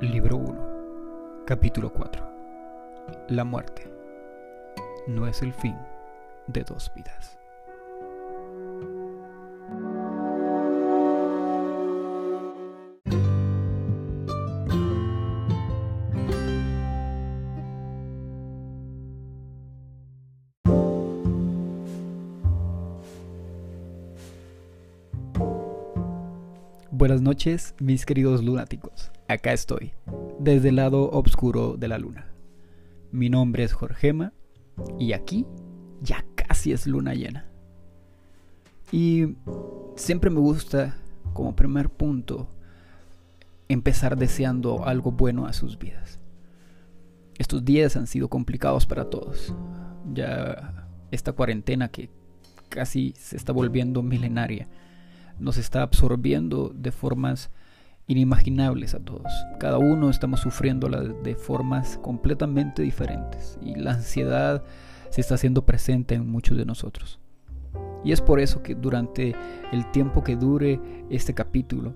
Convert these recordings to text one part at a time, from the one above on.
Libro 1, capítulo 4. La muerte no es el fin de dos vidas. Noches, mis queridos lunáticos. Acá estoy, desde el lado oscuro de la luna. Mi nombre es Jorgema y aquí ya casi es luna llena. Y siempre me gusta, como primer punto, empezar deseando algo bueno a sus vidas. Estos días han sido complicados para todos. Ya esta cuarentena que casi se está volviendo milenaria nos está absorbiendo de formas inimaginables a todos. Cada uno estamos sufriéndola de formas completamente diferentes y la ansiedad se está haciendo presente en muchos de nosotros. Y es por eso que durante el tiempo que dure este capítulo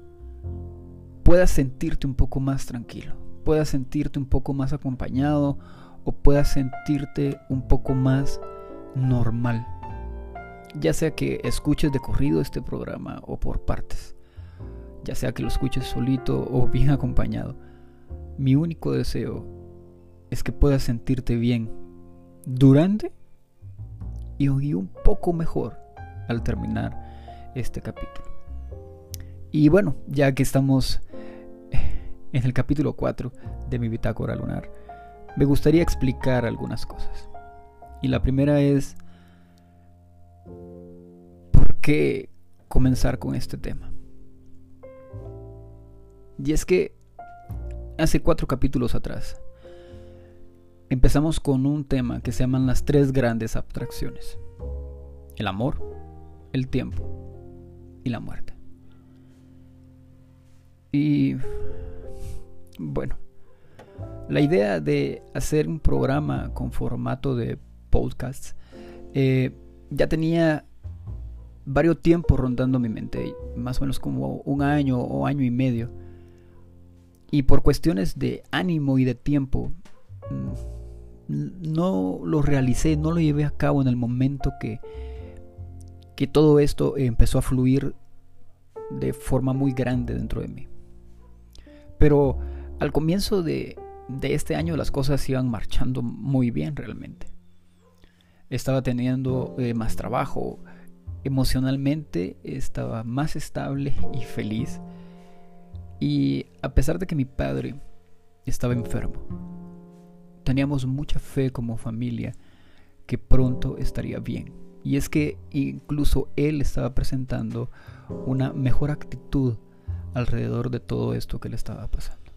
puedas sentirte un poco más tranquilo, puedas sentirte un poco más acompañado o puedas sentirte un poco más normal ya sea que escuches de corrido este programa o por partes, ya sea que lo escuches solito o bien acompañado. Mi único deseo es que puedas sentirte bien durante y un poco mejor al terminar este capítulo. Y bueno, ya que estamos en el capítulo 4 de mi bitácora lunar, me gustaría explicar algunas cosas. Y la primera es qué comenzar con este tema. Y es que hace cuatro capítulos atrás empezamos con un tema que se llaman las tres grandes abstracciones. El amor, el tiempo y la muerte. Y bueno, la idea de hacer un programa con formato de podcast eh, ya tenía varios tiempos rondando mi mente, más o menos como un año o año y medio. Y por cuestiones de ánimo y de tiempo, mm, no lo realicé, no lo llevé a cabo en el momento que, que todo esto empezó a fluir de forma muy grande dentro de mí. Pero al comienzo de, de este año las cosas iban marchando muy bien realmente. Estaba teniendo eh, más trabajo, emocionalmente estaba más estable y feliz. Y a pesar de que mi padre estaba enfermo, teníamos mucha fe como familia que pronto estaría bien. Y es que incluso él estaba presentando una mejor actitud alrededor de todo esto que le estaba pasando.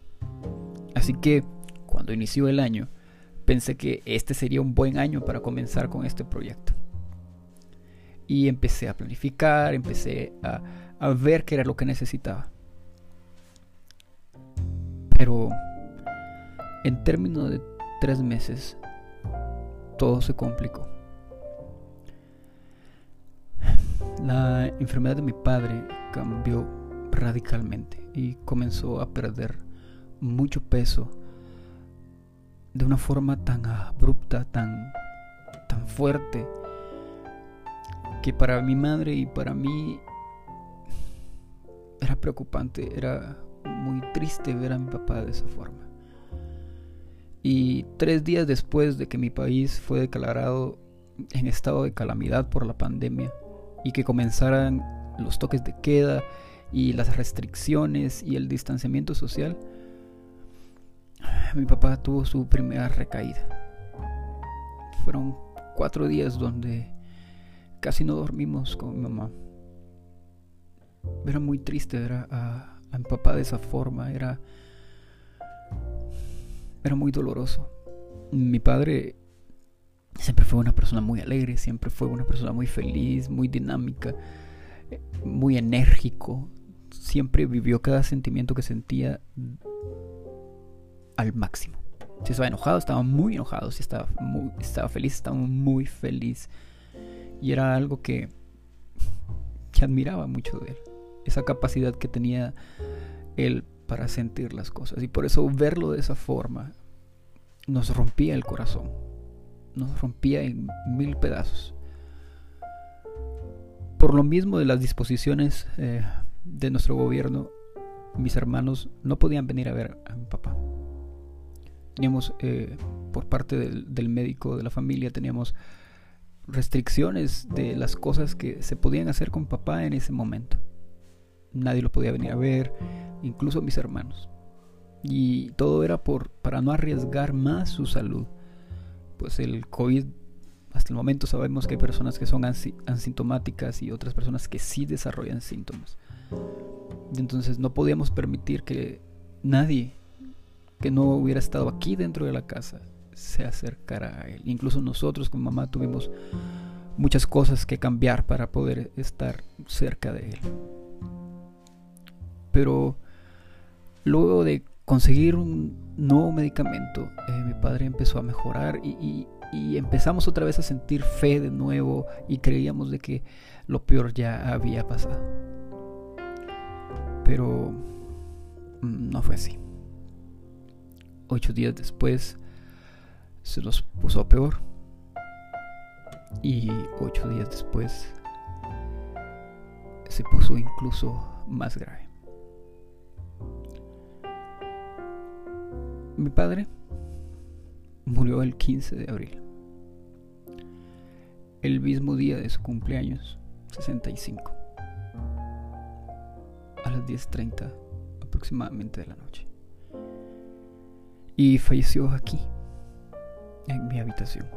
Así que cuando inició el año, pensé que este sería un buen año para comenzar con este proyecto. Y empecé a planificar, empecé a, a ver qué era lo que necesitaba. Pero en términos de tres meses, todo se complicó. La enfermedad de mi padre cambió radicalmente y comenzó a perder mucho peso de una forma tan abrupta, tan, tan fuerte que para mi madre y para mí era preocupante, era muy triste ver a mi papá de esa forma. Y tres días después de que mi país fue declarado en estado de calamidad por la pandemia y que comenzaran los toques de queda y las restricciones y el distanciamiento social, mi papá tuvo su primera recaída. Fueron cuatro días donde casi no dormimos con mi mamá. Era muy triste ver a, mi papá de esa forma, era, era muy doloroso. Mi padre siempre fue una persona muy alegre, siempre fue una persona muy feliz, muy dinámica, muy enérgico. Siempre vivió cada sentimiento que sentía al máximo. Si estaba enojado, estaba muy enojado. Si estaba, muy, estaba feliz, estaba muy feliz. Y era algo que, que admiraba mucho de él. Esa capacidad que tenía él para sentir las cosas. Y por eso verlo de esa forma nos rompía el corazón, nos rompía en mil pedazos. Por lo mismo de las disposiciones eh, de nuestro gobierno, mis hermanos no podían venir a ver a mi papá. Teníamos, eh, por parte del, del médico de la familia, teníamos restricciones de las cosas que se podían hacer con papá en ese momento. Nadie lo podía venir a ver, incluso mis hermanos. Y todo era por, para no arriesgar más su salud. Pues el COVID, hasta el momento sabemos que hay personas que son asintomáticas y otras personas que sí desarrollan síntomas. Entonces no podíamos permitir que nadie que no hubiera estado aquí dentro de la casa se acercara a él. Incluso nosotros con mamá tuvimos muchas cosas que cambiar para poder estar cerca de él. Pero luego de conseguir un nuevo medicamento, eh, mi padre empezó a mejorar y, empezamos otra vez a sentir fe de nuevo y creíamos de que lo peor ya había pasado. Pero mm, no fue así. Ocho días después se nos puso peor. Y ocho días después se puso incluso más grave. Mi padre murió el 15 de abril, el mismo día de su cumpleaños, 65, a las 10.30 aproximadamente de la noche. Y falleció aquí, en mi habitación.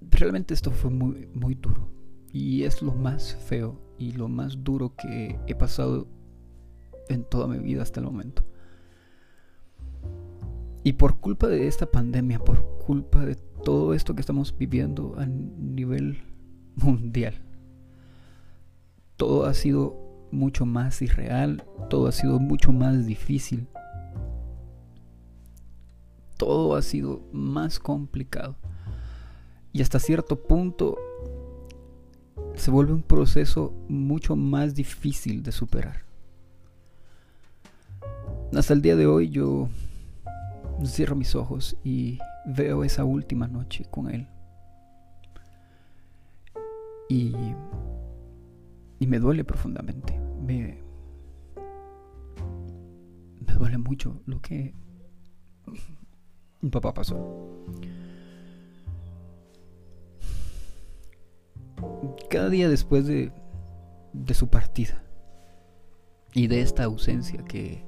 Realmente esto fue muy, muy duro y es lo más feo y lo más duro que he pasado en toda mi vida hasta el momento. Y por culpa de esta pandemia, por culpa de todo esto que estamos viviendo a nivel mundial, todo ha sido mucho más irreal, todo ha sido mucho más difícil, todo ha sido más complicado. Y hasta cierto punto se vuelve un proceso mucho más difícil de superar. Hasta el día de hoy yo cierro mis ojos y veo esa última noche con él. Y, y me duele profundamente. Me, duele mucho lo que mi papá pasó. cada día después de, de su partida y de esta ausencia que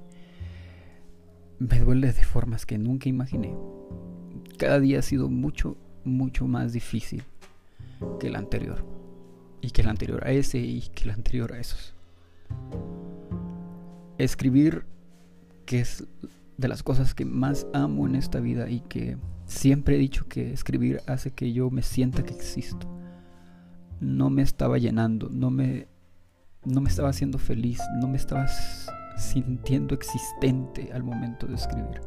me duele de formas que nunca imaginé, cada día ha sido mucho, mucho más difícil que el anterior. Y que el anterior a ese y que el anterior a esos. Escribir, que es de las cosas que más amo en esta vida y que siempre he dicho que escribir hace que yo me sienta que existo no me estaba llenando, no me, no me estaba haciendo feliz, no me estaba sintiendo existente al momento de escribir.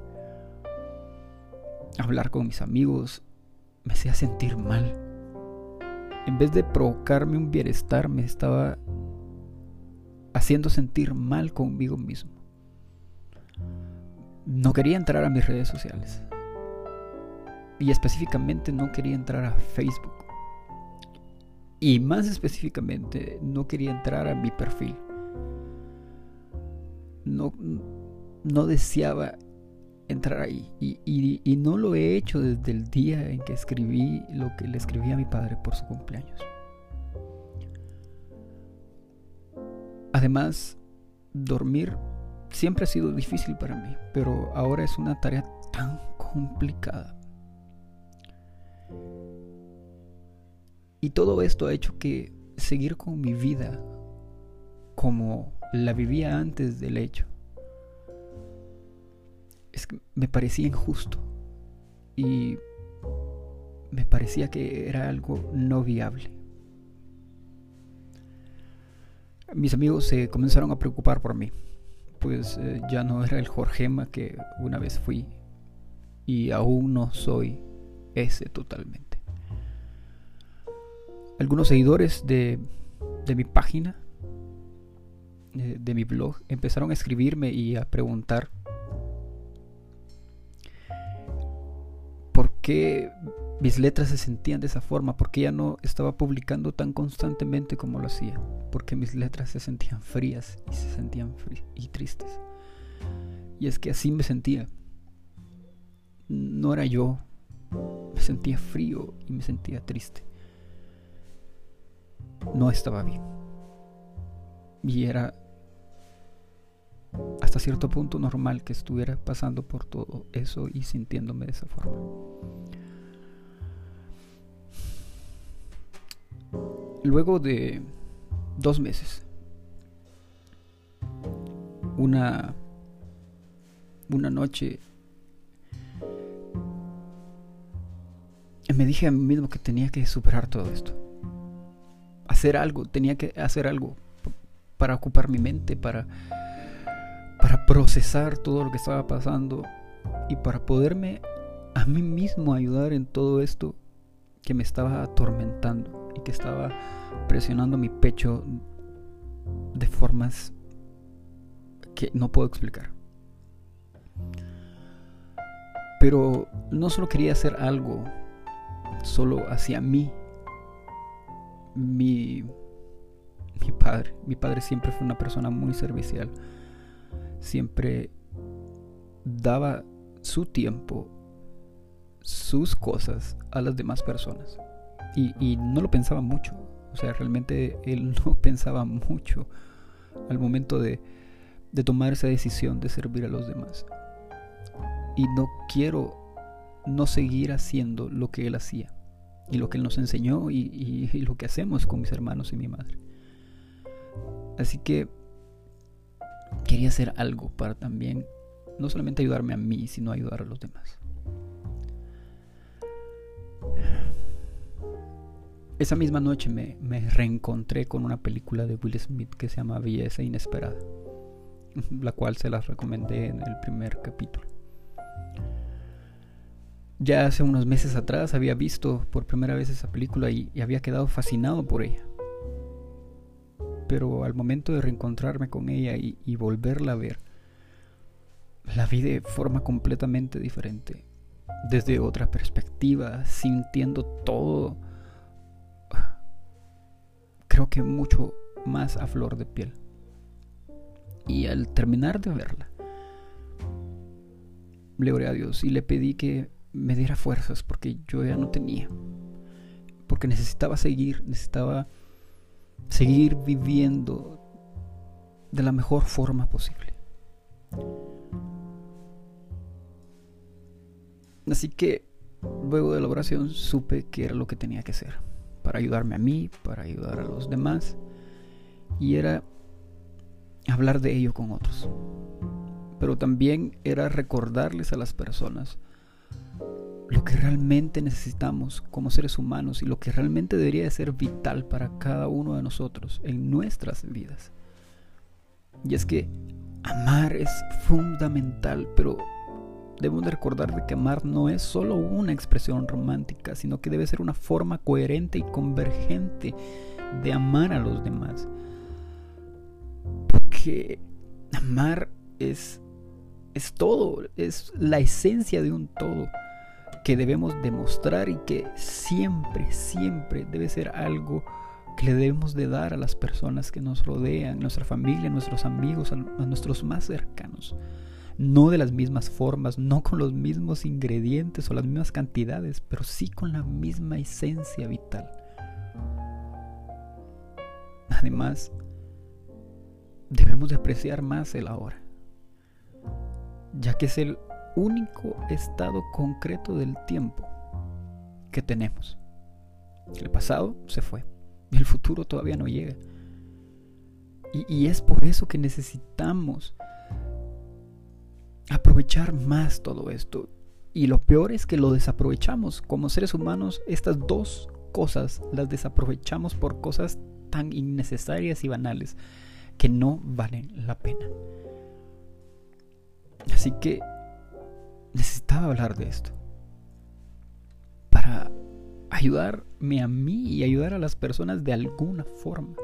Hablar con mis amigos me hacía sentir mal. En vez de provocarme un bienestar, me estaba haciendo sentir mal conmigo mismo. No quería entrar a mis redes sociales. Y específicamente no quería entrar a Facebook. Y más específicamente, no quería entrar a mi perfil. No, no deseaba entrar ahí. Y, y, no lo he hecho desde el día en que escribí lo que le escribí a mi padre por su cumpleaños. Además, dormir siempre ha sido difícil para mí, pero ahora es una tarea tan complicada. Y todo esto ha hecho que seguir con mi vida como la vivía antes del hecho es que me parecía injusto y me parecía que era algo no viable. Mis amigos se comenzaron a preocupar por mí, pues eh, ya no era el Jorgema que una vez fui y aún no soy ese totalmente. Algunos seguidores de, de mi página, de, de mi blog, empezaron a escribirme y a preguntar por qué mis letras se sentían de esa forma, porque ya no estaba publicando tan constantemente como lo hacía, porque mis letras se sentían frías y se sentían y tristes. Y es que así me sentía. No era yo, me sentía frío y me sentía triste. No estaba bien. Y era hasta cierto punto normal que estuviera pasando por todo eso y sintiéndome de esa forma. Luego de dos meses, una, una noche, me dije a mí mismo que tenía que superar todo esto. Hacer algo, tenía que hacer algo para ocupar mi mente, para para procesar todo lo que estaba pasando y para poderme a mí mismo ayudar en todo esto que me estaba atormentando y que estaba presionando mi pecho de formas que no puedo explicar. Pero no solo quería hacer algo solo hacia mí. Mi, mi padre, mi padre siempre fue una persona muy servicial siempre daba su tiempo, sus cosas a las demás personas. Y, no lo pensaba mucho. O sea, realmente él no pensaba mucho al momento de, tomar esa decisión de servir a los demás. Y no quiero no seguir haciendo lo que él hacía y lo que él nos enseñó y, y, lo que hacemos con mis hermanos y mi madre. Así que quería hacer algo para también no solamente ayudarme a mí, sino ayudar a los demás. Esa misma noche me, reencontré con una película de Will Smith que se llama Belleza Inesperada, la cual se las recomendé en el primer capítulo. Ya hace unos meses atrás había visto por primera vez esa película y había quedado fascinado por ella pero al momento de reencontrarme con ella y, volverla a ver, la vi de forma completamente diferente, desde otra perspectiva, sintiendo todo, creo que mucho más a flor de piel. Y al terminar de verla, le oré a Dios y le pedí que me diera fuerzas porque yo ya no tenía. Porque necesitaba seguir, necesitaba seguir viviendo de la mejor forma posible. Así que luego de la oración supe que era lo que tenía que hacer para ayudarme a mí, para ayudar a los demás y era hablar de ello con otros. Pero también era recordarles a las personas lo que realmente necesitamos como seres humanos y lo que realmente debería de ser vital para cada uno de nosotros en nuestras vidas. Y es que amar es fundamental, pero debemos de recordar de que amar no es solo una expresión romántica, sino que debe ser una forma coherente y convergente de amar a los demás. Porque amar es es todo, es la esencia de un todo que debemos demostrar y que siempre, siempre debe ser algo que le debemos de dar a las personas que nos rodean, nuestra familia, nuestros amigos, a, nuestros más cercanos. No de las mismas formas, no con los mismos ingredientes o las mismas cantidades, pero sí con la misma esencia vital. Además, debemos de apreciar más el ahora, ya que es el único estado concreto del tiempo que tenemos. El pasado se fue y el futuro todavía no llega. Y, es por eso que necesitamos aprovechar más todo esto. Y lo peor es que lo desaprovechamos. Como seres humanos, estas dos cosas las desaprovechamos por cosas tan innecesarias y banales que no valen la pena. Así que necesitaba hablar de esto. Para ayudarme a mí y ayudar a las personas de alguna forma.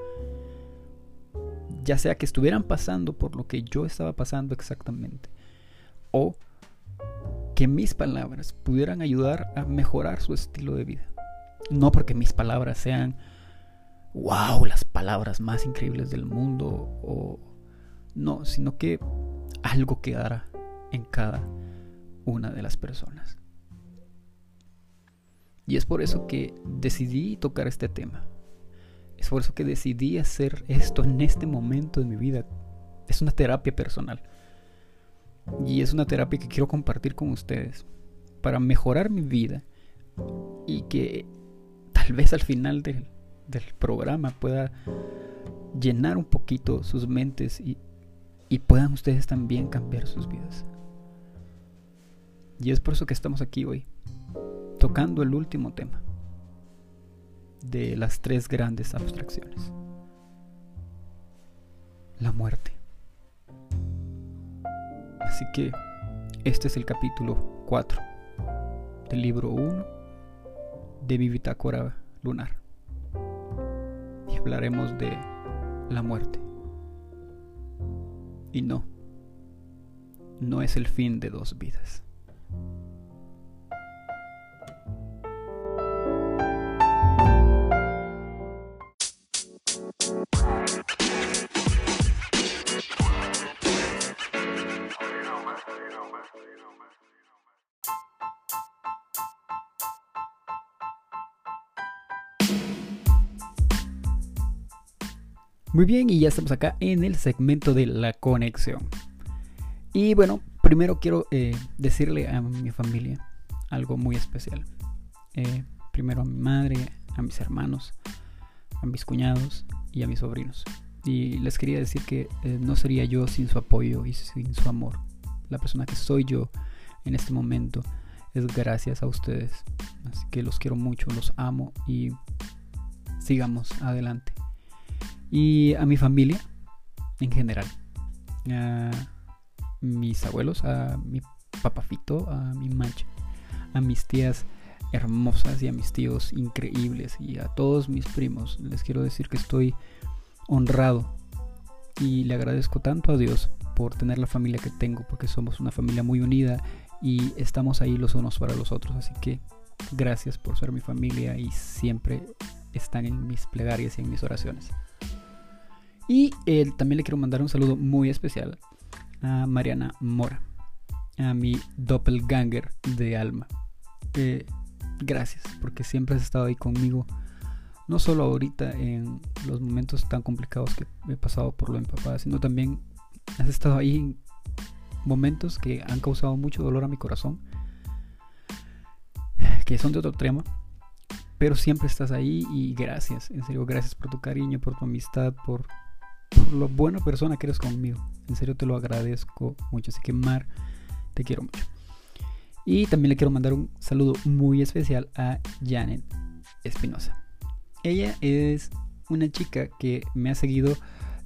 ya sea que estuvieran pasando por lo que yo estaba pasando exactamente, o que mis palabras pudieran ayudar a mejorar su estilo de vida. No porque mis palabras sean, wow, las palabras más increíbles del mundo, o no, sino que algo quedara en cada una de las personas. Y es por eso que decidí tocar este tema. Es por eso que decidí hacer esto en este momento de mi vida. Es una terapia personal. Y es una terapia que quiero compartir con ustedes para mejorar mi vida y que tal vez al final del, programa pueda llenar un poquito sus mentes y, y puedan ustedes también cambiar sus vidas. Y es por eso que estamos aquí hoy, tocando el último tema de las tres grandes abstracciones. La muerte. Así que este es el capítulo 4 del libro 1 de mi bitácora lunar. Y hablaremos de la muerte. Y no, no es el fin de dos vidas. Muy bien, y ya estamos acá en el segmento de la conexión. Y bueno, primero quiero eh, decirle a mi familia algo muy especial. Eh, primero a mi madre, a mis hermanos, a mis cuñados y a mis sobrinos. Y les quería decir que eh, no sería yo sin su apoyo y sin su amor. La persona que soy yo en este momento es gracias a ustedes. Así que los quiero mucho, los amo y sigamos adelante y a mi familia en general. A mis abuelos, a mi papafito, a mi mancha, a mis tías hermosas y a mis tíos increíbles y a todos mis primos. Les quiero decir que estoy honrado y le agradezco tanto a Dios por tener la familia que tengo, porque somos una familia muy unida y estamos ahí los unos para los otros. Así que gracias por ser mi familia y siempre están en mis plegarias y en mis oraciones. Y eh, también le quiero mandar un saludo muy especial a Mariana Mora, a mi doppelganger de alma. Eh, gracias, porque siempre has estado ahí conmigo, no solo ahorita en los momentos tan complicados que he pasado por lo papá, sino también has estado ahí en momentos que han causado mucho dolor a mi corazón, que son de otro tema, pero siempre estás ahí y gracias, en serio, gracias por tu cariño, por tu amistad, por por lo buena persona que eres conmigo. En serio te lo agradezco mucho. Así que Mar, te quiero mucho. Y también le quiero mandar un saludo muy especial a Janet Espinosa. Ella es una chica que me ha seguido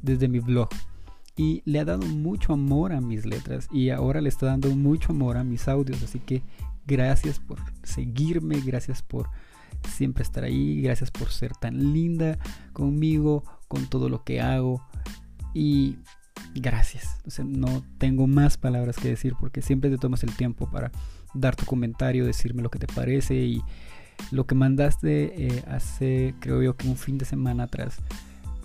desde mi blog y le ha dado mucho amor a mis letras y ahora le está dando mucho amor a mis audios. Así que gracias por seguirme, gracias por siempre estar ahí, gracias por ser tan linda conmigo, con todo lo que hago y gracias. no tengo más palabras que decir porque siempre te tomas el tiempo para dar tu comentario, decirme lo que te parece y lo que mandaste eh, hace creo yo que un fin de semana atrás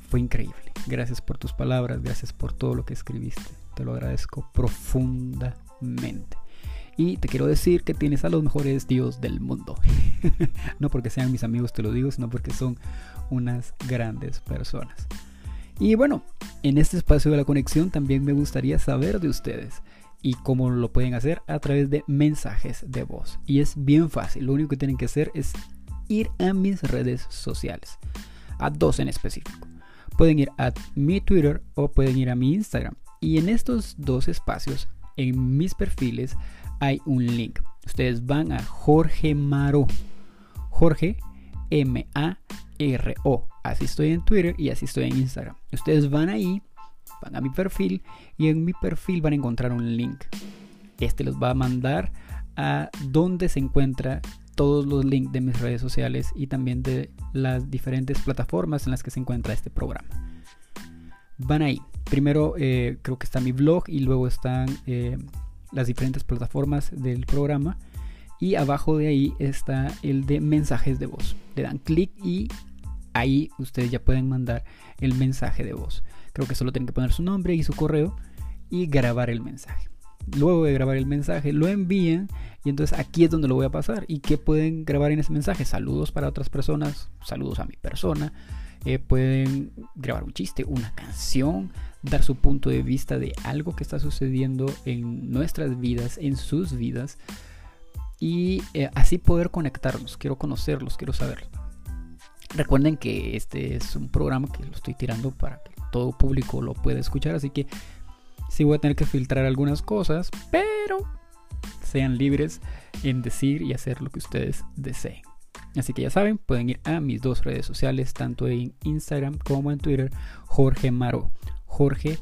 fue increíble. Gracias por tus palabras, gracias por todo lo que escribiste. Te lo agradezco profundamente. Y te quiero decir que tienes a los mejores tíos del mundo. no porque sean mis amigos te lo digo, sino porque son unas grandes personas. Y bueno, en este espacio de la conexión también me gustaría saber de ustedes y cómo lo pueden hacer a través de mensajes de voz. Y es bien fácil, lo único que tienen que hacer es ir a mis redes sociales, a dos en específico. Pueden ir a mi Twitter o pueden ir a mi Instagram. Y en estos dos espacios, en mis perfiles, hay un link. Ustedes van a Jorge Maro. Jorge M-A-R-O. Así estoy en Twitter y así estoy en Instagram. Ustedes van ahí, van a mi perfil y en mi perfil van a encontrar un link. Este los va a mandar a donde se encuentra todos los links de mis redes sociales y también de las diferentes plataformas en las que se encuentra este programa. van ahí. Primero eh, creo que está mi blog y luego están eh, las diferentes plataformas del programa. Y abajo de ahí está el de mensajes de voz. Le dan clic y ahí ustedes ya pueden mandar el mensaje de voz. Creo que solo tienen que poner su nombre y su correo y grabar el mensaje. Luego de grabar el mensaje, lo envían y entonces aquí es donde lo voy a pasar. ¿Y qué pueden grabar en ese mensaje? Saludos para otras personas, saludos a mi persona. Eh, pueden grabar un chiste, una canción, dar su punto de vista de algo que está sucediendo en nuestras vidas, en sus vidas. Y eh, así poder conectarnos. Quiero conocerlos, quiero saber. Recuerden que este es un programa que lo estoy tirando para que todo público lo pueda escuchar. Así que sí voy a tener que filtrar algunas cosas, pero sean libres en decir y hacer lo que ustedes deseen. Así que ya saben, pueden ir a mis dos redes sociales, tanto en Instagram como en Twitter, Jorge Maro. Jorge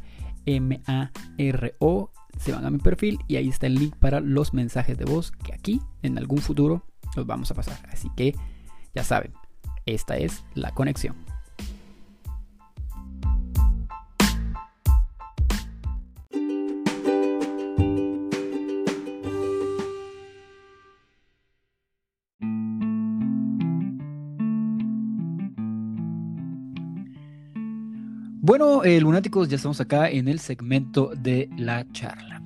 M-A-R-O. Se van a mi perfil y ahí está el link para los mensajes de voz que aquí en algún futuro los vamos a pasar. Así que ya saben, esta es la conexión. Bueno, eh, lunáticos, ya estamos acá en el segmento de la charla.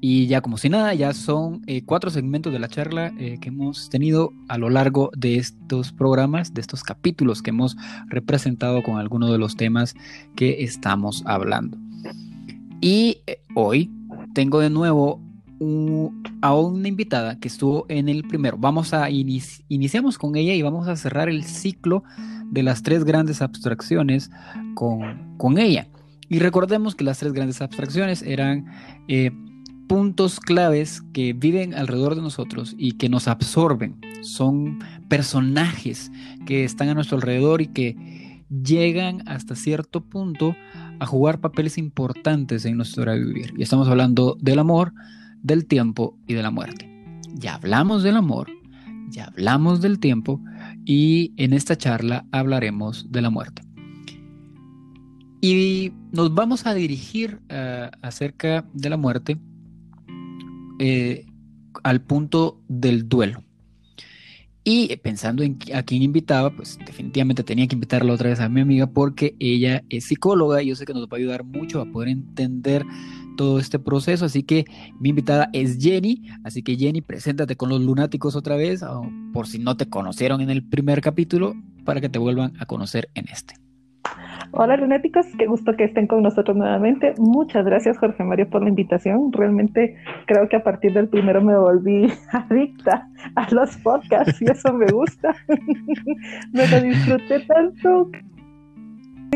Y ya como si nada, ya son eh, cuatro segmentos de la charla eh, que hemos tenido a lo largo de estos programas, de estos capítulos que hemos representado con algunos de los temas que estamos hablando. Y hoy tengo de nuevo a una invitada que estuvo en el primero. Vamos a iniciamos con ella y vamos a cerrar el ciclo de las tres grandes abstracciones con, con ella. Y recordemos que las tres grandes abstracciones eran eh, puntos claves que viven alrededor de nosotros y que nos absorben. Son personajes que están a nuestro alrededor y que llegan hasta cierto punto a jugar papeles importantes en nuestra vivir. Y estamos hablando del amor, del tiempo y de la muerte. Ya hablamos del amor, ya hablamos del tiempo y en esta charla hablaremos de la muerte. Y nos vamos a dirigir uh, acerca de la muerte eh, al punto del duelo. Y pensando en a quién invitaba, pues definitivamente tenía que invitarla otra vez a mi amiga porque ella es psicóloga y yo sé que nos va a ayudar mucho a poder entender todo este proceso. Así que mi invitada es Jenny. Así que Jenny, preséntate con los lunáticos otra vez, por si no te conocieron en el primer capítulo, para que te vuelvan a conocer en este. Hola lunáticos, qué gusto que estén con nosotros nuevamente. Muchas gracias Jorge Mario por la invitación. Realmente creo que a partir del primero me volví adicta a los podcasts y eso me gusta. me lo disfruté tanto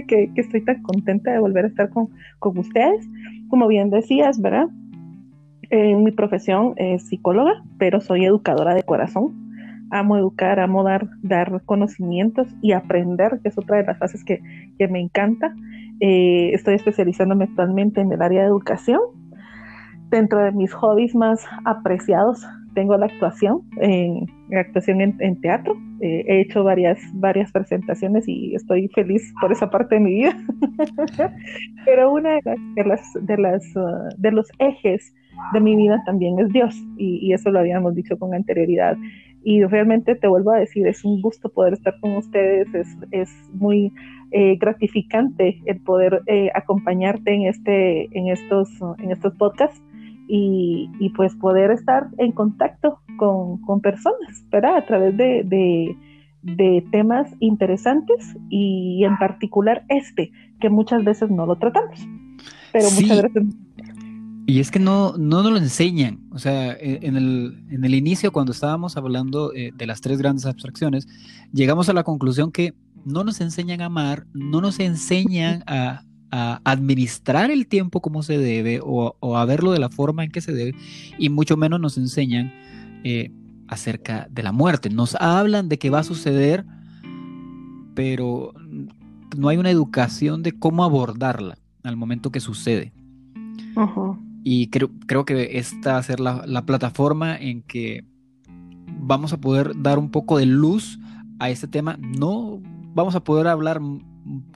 que, estoy tan contenta de volver a estar con, con ustedes. Como bien decías, ¿verdad? En mi profesión es psicóloga, pero soy educadora de corazón. Amo educar, amo dar, dar conocimientos y aprender, que es otra de las fases que, que me encanta. Eh, estoy especializándome actualmente en el área de educación. Dentro de mis hobbies más apreciados tengo la actuación, en, actuación en, teatro. Eh, he hecho varias, varias presentaciones y estoy feliz por esa parte de mi vida. Pero una de las, de, las, de, las, uh, de los ejes de mi vida también es Dios y, y, eso lo habíamos dicho con anterioridad. Y realmente te vuelvo a decir, es un gusto poder estar con ustedes, es, es muy eh, gratificante el poder eh, acompañarte en, este, en, estos, en estos podcasts y, pues poder estar en contacto con, personas, ¿verdad? A través de, temas interesantes y en particular este, que muchas veces no lo tratamos. Pero muchas veces... Y es que no, no nos lo enseñan. O sea, e, en el, en el inicio, cuando estábamos hablando eh, de las tres grandes abstracciones, llegamos a la conclusión que no nos enseñan a amar, no nos enseñan a, a administrar el tiempo como se debe o, a verlo de la forma en que se debe y mucho menos nos enseñan eh, acerca de la muerte. Nos hablan de que va a suceder, pero no hay una educación de cómo abordarla al momento que sucede. Y creo, creo, que esta va a ser la, la plataforma en que vamos a poder dar un poco de luz a este tema. No vamos a poder hablar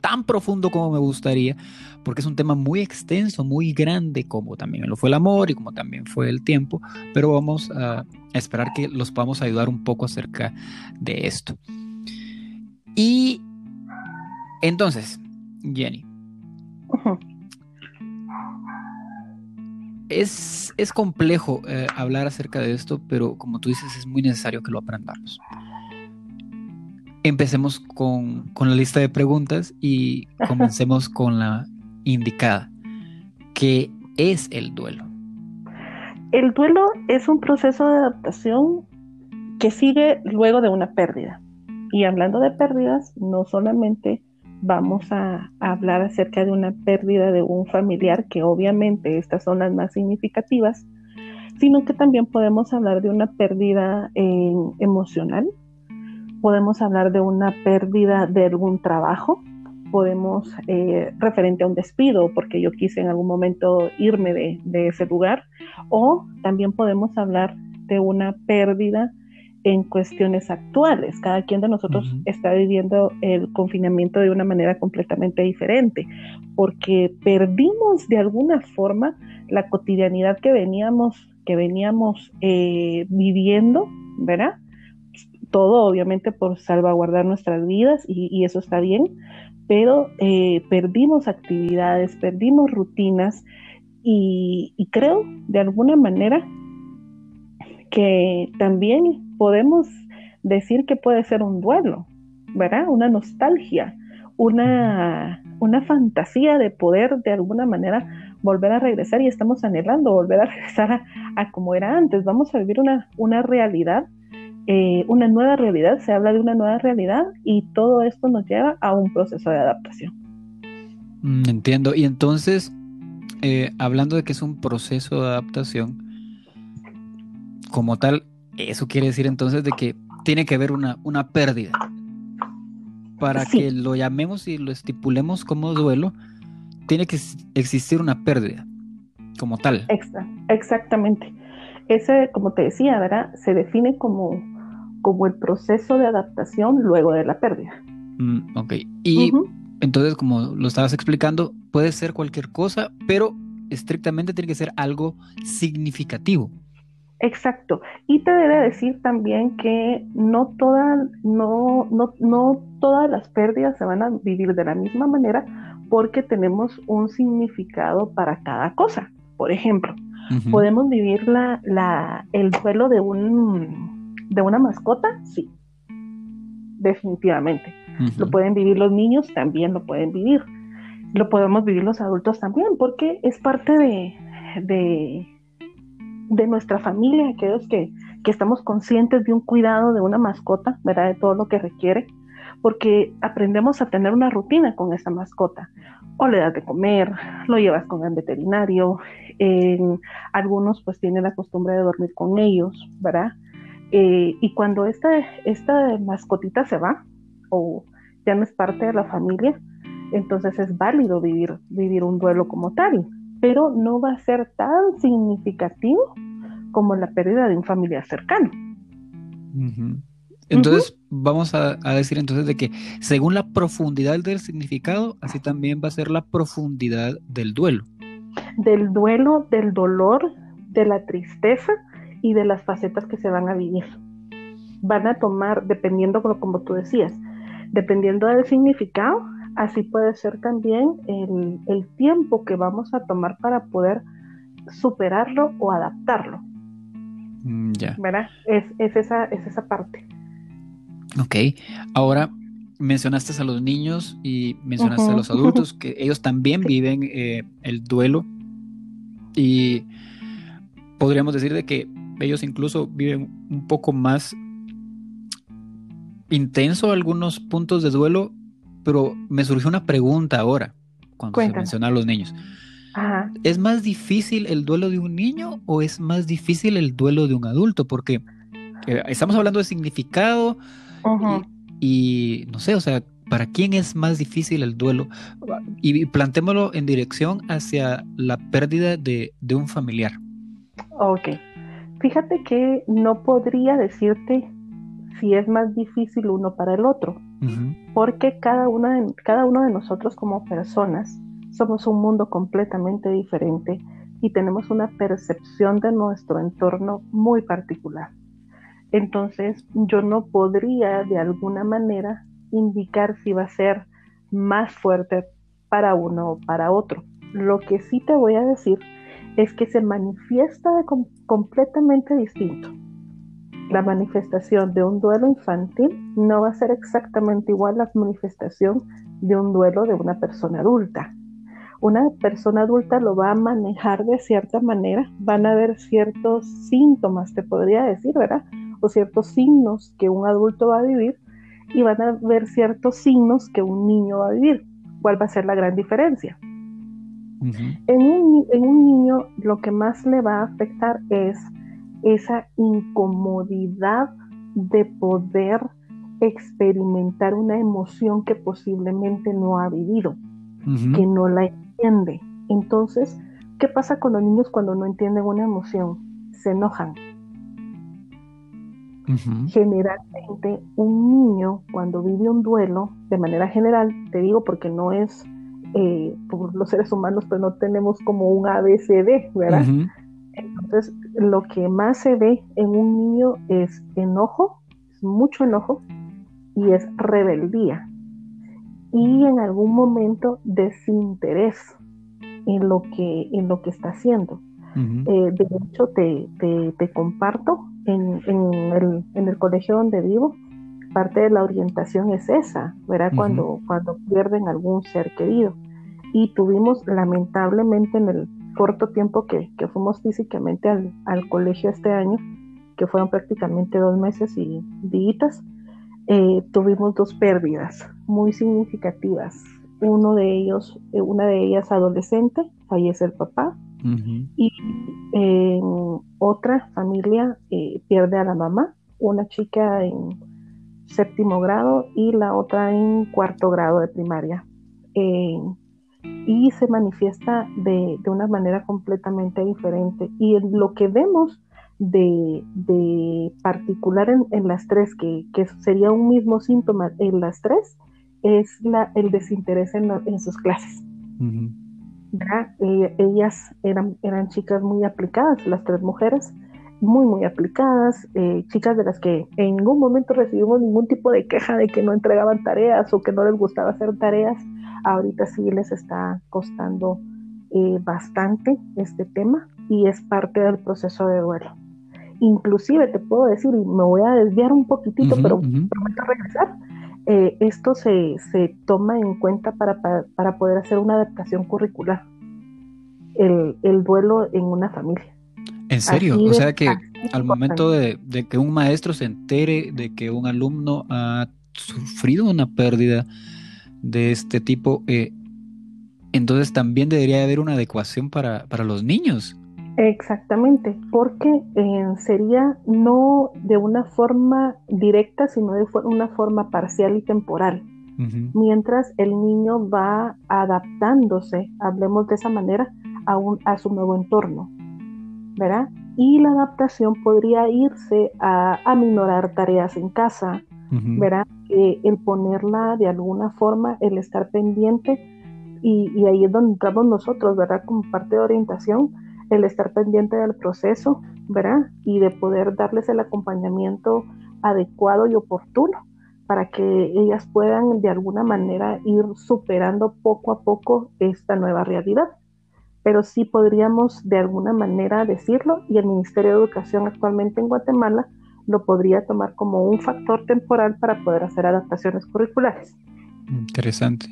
tan profundo como me gustaría, porque es un tema muy extenso, muy grande, como también lo fue el amor y como también fue el tiempo, pero vamos a esperar que los podamos ayudar un poco acerca de esto. Y entonces, Jenny. Es, es, complejo eh, hablar acerca de esto, pero como tú dices, es muy necesario que lo aprendamos. Empecemos con, con la lista de preguntas y comencemos con la indicada. ¿Qué es el duelo? El duelo es un proceso de adaptación que sigue luego de una pérdida. Y hablando de pérdidas, no solamente vamos a, hablar acerca de una pérdida de un familiar, que obviamente estas son las más significativas, sino que también podemos hablar de una pérdida emocional, podemos hablar de una pérdida de algún trabajo, podemos, eh, referente a un despido, porque yo quise en algún momento irme de, de ese lugar, o también podemos hablar de una pérdida en cuestiones actuales. Cada quien de nosotros está viviendo el confinamiento de una manera completamente diferente, porque perdimos de alguna forma la cotidianidad que veníamos, que veníamos eh, viviendo, ¿verdad? Todo obviamente por salvaguardar nuestras vidas y, eso está bien, pero eh, perdimos actividades, perdimos rutinas y creo de alguna manera que también podemos decir que puede ser un duelo, ¿verdad? Una nostalgia, una, una fantasía de poder de alguna manera volver a regresar y estamos anhelando volver a regresar a, como era antes. Vamos a vivir una, una realidad, eh, una nueva realidad, se habla de una nueva realidad y todo esto nos lleva a un proceso de adaptación. Mm, entiendo. Y entonces, eh, hablando de que es un proceso de adaptación, como tal, eso quiere decir entonces de que tiene que haber una, una pérdida. Para que lo llamemos y lo estipulemos como duelo, tiene que existir una pérdida como tal. exactamente. Ese, como te decía, ¿verdad? Se define como, como el proceso de adaptación luego de la pérdida. Mm, ok. Y entonces, como lo estabas explicando, puede ser cualquier cosa, pero estrictamente tiene que ser algo significativo. Exacto. Y te debe decir también que no, no, no, no todas las pérdidas se van a vivir de la misma manera porque tenemos un significado para cada cosa. Por ejemplo, podemos vivir la, la, el duelo de, un, de una mascota, sí, definitivamente. Lo pueden vivir los niños, también lo pueden vivir. Lo podemos vivir los adultos también, porque es parte de de nuestra familia, aquellos que, que estamos conscientes de un cuidado de una mascota, ¿verdad? De todo lo que requiere, porque aprendemos a tener una rutina con esa mascota. O le das de comer, lo llevas con el veterinario, algunos pues tienen la costumbre de dormir con ellos, ¿verdad? Eh, y cuando esta, esta mascotita se va o ya no es parte de la familia, entonces es válido vivir, vivir un duelo como tal pero no va a ser tan significativo como la pérdida de un familiar cercano. Entonces, vamos a, decir entonces de que según la profundidad del significado, así también va a ser la profundidad del duelo. Del duelo, del dolor, de la tristeza y de las facetas que se van a vivir. Van a tomar, dependiendo, como tú decías, dependiendo del significado, Así puede ser también el, tiempo que vamos a tomar para poder superarlo o adaptarlo. Mm, ya. ¿Verdad? Es, esa, es esa parte. Ok, ahora mencionaste a los niños y mencionaste a los adultos, que ellos también viven eh, el duelo y podríamos decir de que ellos incluso viven un poco más intenso algunos puntos de duelo pero me surgió una pregunta ahora, cuando se menciona a los niños. ¿Es más difícil el duelo de un niño o es más difícil el duelo de un adulto? Porque eh, estamos hablando de significado y, no sé, o sea, ¿para quién es más difícil el duelo? Y plantémoslo en dirección hacia la pérdida de, de un familiar. Ok. Fíjate que no podría decirte si es más difícil uno para el otro porque cada, una cada uno de nosotros como personas somos un mundo completamente diferente y tenemos una percepción de nuestro entorno muy particular. Entonces yo no podría de alguna manera indicar si va a ser más fuerte para uno o para otro. Lo que sí te voy a decir es que se manifiesta completamente distinto. La manifestación de un duelo infantil no va a ser exactamente igual a la manifestación de un duelo de una persona adulta. Una persona adulta lo va a manejar de cierta manera, van a haber ciertos síntomas, te podría decir, ¿verdad? O ciertos signos que un adulto va a vivir y van a haber ciertos signos que un niño va a vivir. ¿Cuál va a ser la gran diferencia? En, un, en un niño lo que más le va a afectar es esa incomodidad de poder experimentar una emoción que posiblemente no ha vivido, que no la entiende. Entonces, ¿qué pasa con los niños cuando no entienden una emoción? Se enojan. Generalmente, un niño cuando vive un duelo, de manera general, te digo porque no es eh, por los seres humanos, pues no tenemos como un ABCD, ¿verdad? Entonces, lo que más se ve en un niño es enojo, mucho enojo, y es rebeldía. Y en algún momento desinterés en lo que, en lo que está haciendo. Eh, de hecho, te, te, comparto, en, en, el, en, el, colegio donde vivo, parte de la orientación es esa, ¿verdad? cuando, cuando pierden algún ser querido. Y tuvimos lamentablemente en el corto tiempo que, que fuimos físicamente al, al, colegio este año, que fueron prácticamente dos meses y días, eh, tuvimos dos pérdidas muy significativas. Uno de ellos, eh, una de ellas adolescente, fallece el papá, y en otra familia eh, pierde a la mamá, una chica en séptimo grado y la otra en cuarto grado de primaria. y se manifiesta de, de, una manera completamente diferente. Y lo que vemos de, particular en, las tres, que, sería un mismo síntoma en las tres, es la, el desinterés en, sus clases. Eh, ellas eran, eran chicas muy aplicadas, las tres mujeres, muy, muy aplicadas, eh, chicas de las que en ningún momento recibimos ningún tipo de queja de que no entregaban tareas o que no les gustaba hacer tareas. Ahorita sí les está costando eh, bastante este tema y es parte del proceso de duelo. Inclusive te puedo decir, y me voy a desviar un poquitito, pero prometo regresar, eh, esto se, toma en cuenta para, para, poder hacer una adaptación curricular, el, duelo en una familia. ¿En serio? o sea que al momento de, que un maestro se entere de que un alumno ha sufrido una pérdida de este tipo, eh, entonces también debería haber una adecuación para, para los niños. Exactamente, porque eh, sería no de una forma directa, sino de una forma parcial y temporal. Mientras el niño va adaptándose, hablemos de esa manera, a, a su nuevo entorno, ¿verdad? Y la adaptación podría irse a aminorar tareas en casa, ¿verdad? el ponerla de alguna forma, el estar pendiente, y, y ahí es donde entramos nosotros, ¿verdad? Como parte de orientación, el estar pendiente del proceso, ¿verdad? Y de poder darles el acompañamiento adecuado y oportuno para que ellas puedan de alguna manera ir superando poco a poco esta nueva realidad. Pero sí podríamos de alguna manera decirlo y el Ministerio de Educación actualmente en Guatemala lo podría tomar como un factor temporal para poder hacer adaptaciones curriculares. Interesante.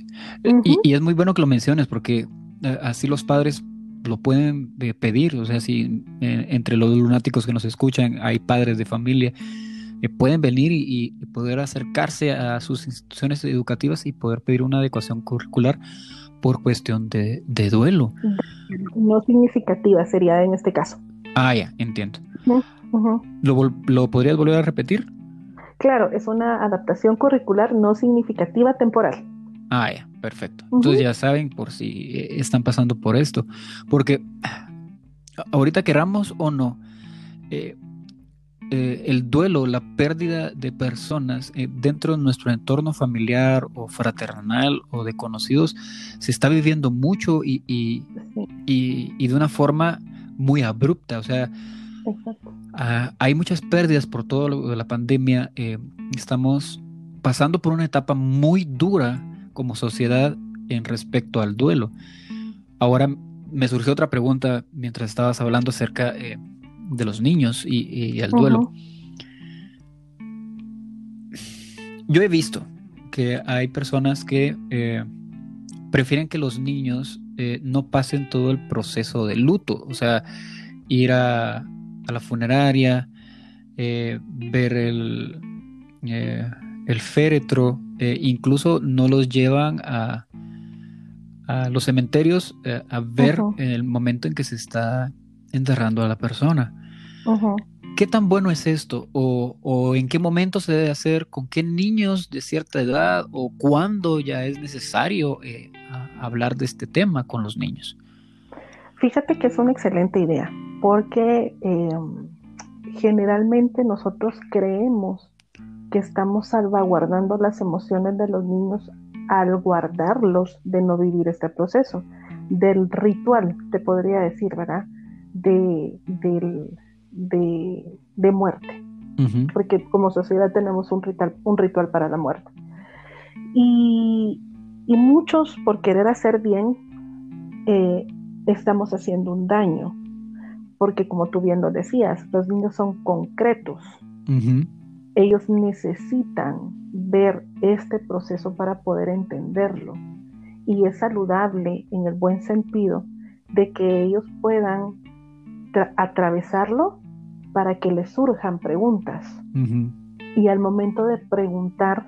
y, y, es muy bueno que lo menciones porque eh, así los padres lo pueden eh, pedir, o sea, si eh, entre los lunáticos que nos escuchan hay padres de familia, eh, pueden venir y, poder acercarse a sus instituciones educativas y poder pedir una adecuación curricular por cuestión de, duelo. No significativa sería en este caso. Ah, ya, entiendo. ¿Lo, ¿Lo podrías volver a repetir? Claro, es una adaptación curricular no significativa temporal. Ah, ya, perfecto. Entonces ya saben por si eh, están pasando por esto. Porque ahorita queramos o no, eh, eh, el duelo, la pérdida de personas eh, dentro de nuestro entorno familiar o fraternal o de conocidos se está viviendo mucho y, y, de una forma muy abrupta. O sea, hay muchas pérdidas por todo lo de la pandemia. Eh, estamos pasando por una etapa muy dura como sociedad en respecto al duelo. Ahora me surgió otra pregunta mientras estabas hablando acerca de los niños y, el duelo. Yo he visto que hay personas que eh, prefieren que los niños eh, no pasen todo el proceso de luto, o sea, ir a, la funeraria, eh, ver el, el féretro, incluso no los llevan a, a los cementerios a ver en el momento en que se está enterrando a la persona. ¿Qué tan bueno es esto? O, en qué momento se debe hacer? ¿Con qué niños de cierta edad? ¿O cuándo ya es necesario eh, hablar de este tema con los niños? Fíjate que es una excelente idea, porque em, generalmente nosotros creemos que estamos salvaguardando las emociones de los niños al guardarlos de no vivir este proceso, del ritual, te podría decir, ¿verdad? De, de, muerte. Porque como sociedad tenemos un ritual, un ritual para la muerte. Y, muchos, por querer hacer bien, eh, estamos haciendo un daño. Porque como tú bien lo decías, los niños son concretos. Ellos necesitan ver este proceso para poder entenderlo. Y es saludable en el buen sentido de que ellos puedan atravesarlo para que les surjan preguntas. Y al momento de preguntar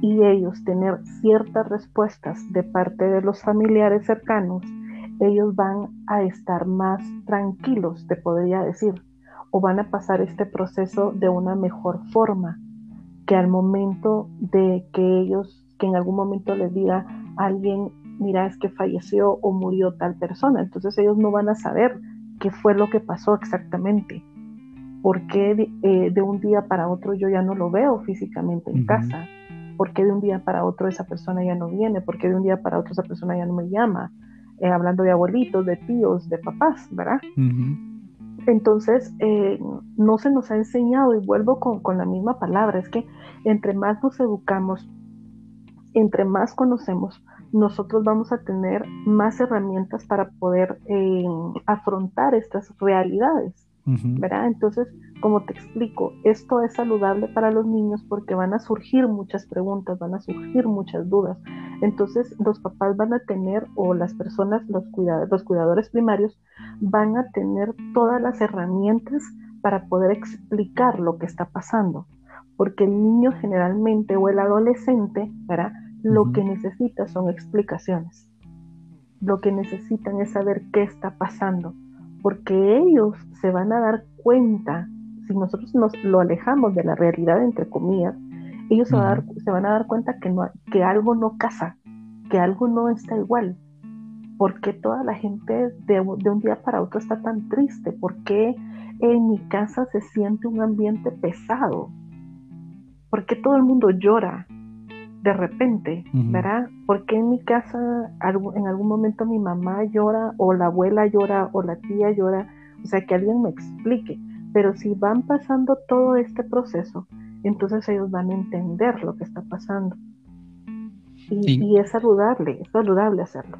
y ellos tener ciertas respuestas de parte de los familiares cercanos, ellos van a estar más tranquilos, te podría decir, o van a pasar este proceso de una mejor forma que al momento de que ellos, que en algún momento les diga a alguien, mira, es que falleció o murió tal persona, entonces ellos no van a saber qué fue lo que pasó exactamente. ¿Por qué eh, de, un día para otro yo ya no lo veo físicamente en casa? ¿Por qué de un día para otro esa persona ya no viene? ¿Por qué de un día para otro esa persona ya no me llama? Eh, hablando de abuelitos, de tíos, de papás, ¿verdad? Entonces, eh, no se nos ha enseñado, y vuelvo con, con la misma palabra, es que entre más nos educamos, entre más conocemos, nosotros vamos a tener más herramientas para poder eh, afrontar estas realidades, ¿verdad? Entonces, como te explico, esto es saludable para los niños porque van a surgir muchas preguntas, van a surgir muchas dudas. Entonces, los papás van a tener, o las personas, los, los cuidadores primarios, van a tener todas las herramientas para poder explicar lo que está pasando. Porque el niño generalmente o el adolescente, ¿verdad? Lo que necesita son explicaciones. Lo que necesitan es saber qué está pasando, porque ellos se van a dar cuenta, si nosotros nos lo alejamos de la realidad, entre comillas, ellos se, van a dar cuenta que, no, que algo no casa, que algo no está igual. ¿Por qué toda la gente de, de un día para otro está tan triste? ¿Por qué en mi casa se siente un ambiente pesado? ¿Por qué todo el mundo llora? De repente, ¿verdad? Porque en mi casa en algún momento mi mamá llora o la abuela llora o la tía llora? O sea, que alguien me explique. Pero si van pasando todo este proceso, entonces ellos van a entender lo que está pasando. Y, es saludable, es saludable hacerlo.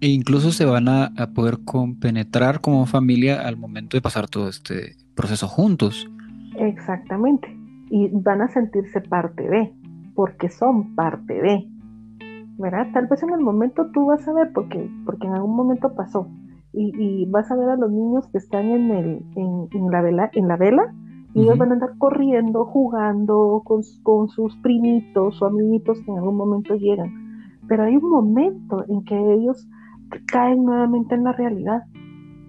E incluso se van a, a, poder compenetrar como familia al momento de pasar todo este proceso juntos. Exactamente. Y van a sentirse parte de porque son parte de, ¿verdad? Tal vez en el momento tú vas a ver, porque, porque en algún momento pasó, y, vas a ver a los niños que están en, el, en, la, vela, en la vela, y ellos van a andar corriendo, jugando con, con sus primitos o amiguitos que en algún momento llegan. Pero hay un momento en que ellos caen nuevamente en la realidad.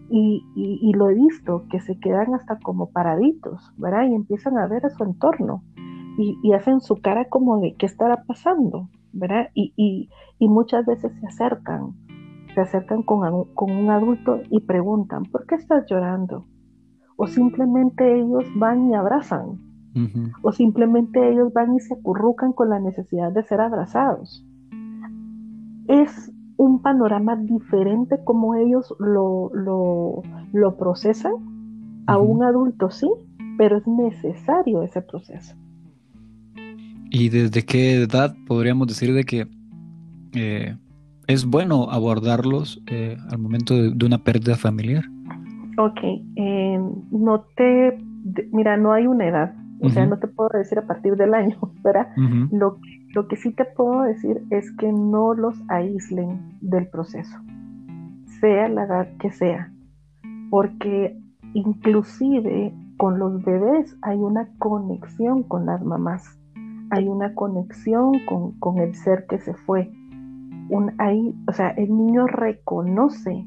Y, y, y, lo he visto, que se quedan hasta como paraditos, ¿verdad? Y empiezan a ver a su entorno y, hacen su cara como de qué estará pasando, ¿verdad? Y, muchas veces se acercan, se acercan con, con, un adulto y preguntan, ¿por qué estás llorando? o simplemente ellos van y abrazan, o simplemente ellos van y se acurrucan con la necesidad de ser abrazados. Es un panorama diferente como ellos lo, lo, procesan. A un adulto sí, pero es necesario ese proceso. ¿Y desde qué edad podríamos decir de que eh, es bueno abordarlos eh, al momento de, una pérdida familiar? Ok, eh, no te, mira, no hay una edad, o sea, no te puedo decir a partir del año, ¿verdad? lo, lo que sí te puedo decir es que no los aíslen del proceso, sea la edad que sea, porque inclusive con los bebés hay una conexión con las mamás, hay una conexión con, el ser que se fue. Un, o sea, el niño reconoce,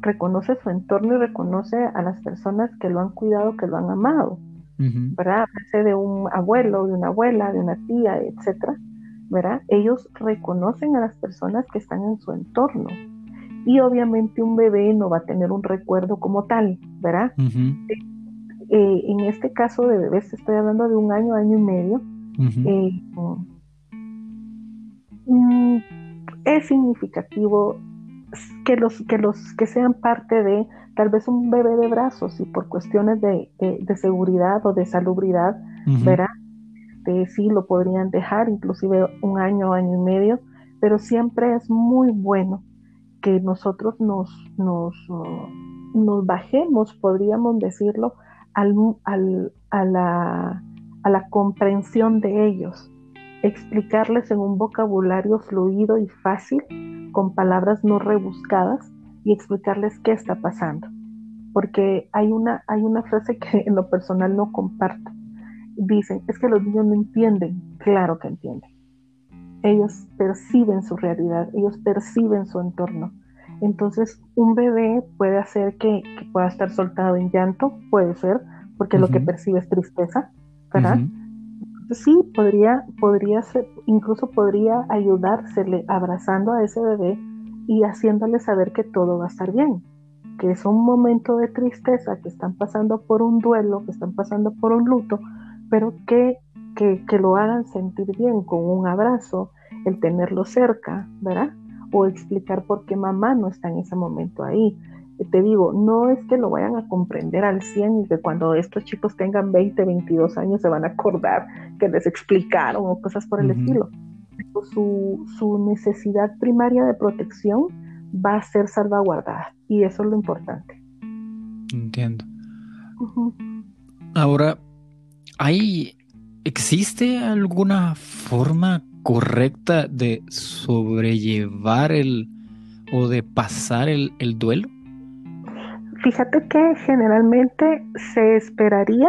reconoce su entorno y reconoce a las personas que lo han cuidado, que lo han amado. ¿verdad? de un abuelo, de una abuela, de una tía, etcétera, ¿verdad? Ellos reconocen a las personas que están en su entorno. Y obviamente un bebé no va a tener un recuerdo como tal, ¿verdad? Eh, en este caso de bebés, estoy hablando de un año, año y medio, eh, mm, es significativo que los, que los que sean parte de tal vez un bebé de brazos y por cuestiones de, seguridad o de salubridad, ¿verdad? sí lo podrían dejar, inclusive un año, año y medio, pero siempre es muy bueno que nosotros nos, nos, nos bajemos, podríamos decirlo, al, a, la, a la comprensión de ellos, explicarles en un vocabulario fluido y fácil, con palabras no rebuscadas, y explicarles qué está pasando. Porque hay una, hay una frase que en lo personal no comparto. Dicen, es que los niños no entienden. Claro que entienden. Ellos perciben su realidad, ellos perciben su entorno. Entonces, un bebé puede hacer que, pueda estar soltado en llanto, puede ser, porque lo que percibe es tristeza, ¿verdad? Sí, podría, podría ser, incluso podría ayudársele abrazando a ese bebé y haciéndole saber que todo va a estar bien, que es un momento de tristeza, que están pasando por un duelo, que están pasando por un luto, pero que, que, que lo hagan sentir bien con un abrazo, el tenerlo cerca, ¿verdad? O explicar por qué mamá no está en ese momento ahí. Te digo, no es que lo vayan a comprender al 100 y que cuando estos chicos tengan 20, 22 años se van a acordar que les explicaron o cosas por el estilo su, su necesidad primaria de protección va a ser salvaguardada y eso es lo importante. Entiendo. Ahora, ¿hay, ¿existe alguna forma correcta de sobrellevar el o de pasar el, el duelo? Fíjate que generalmente se esperaría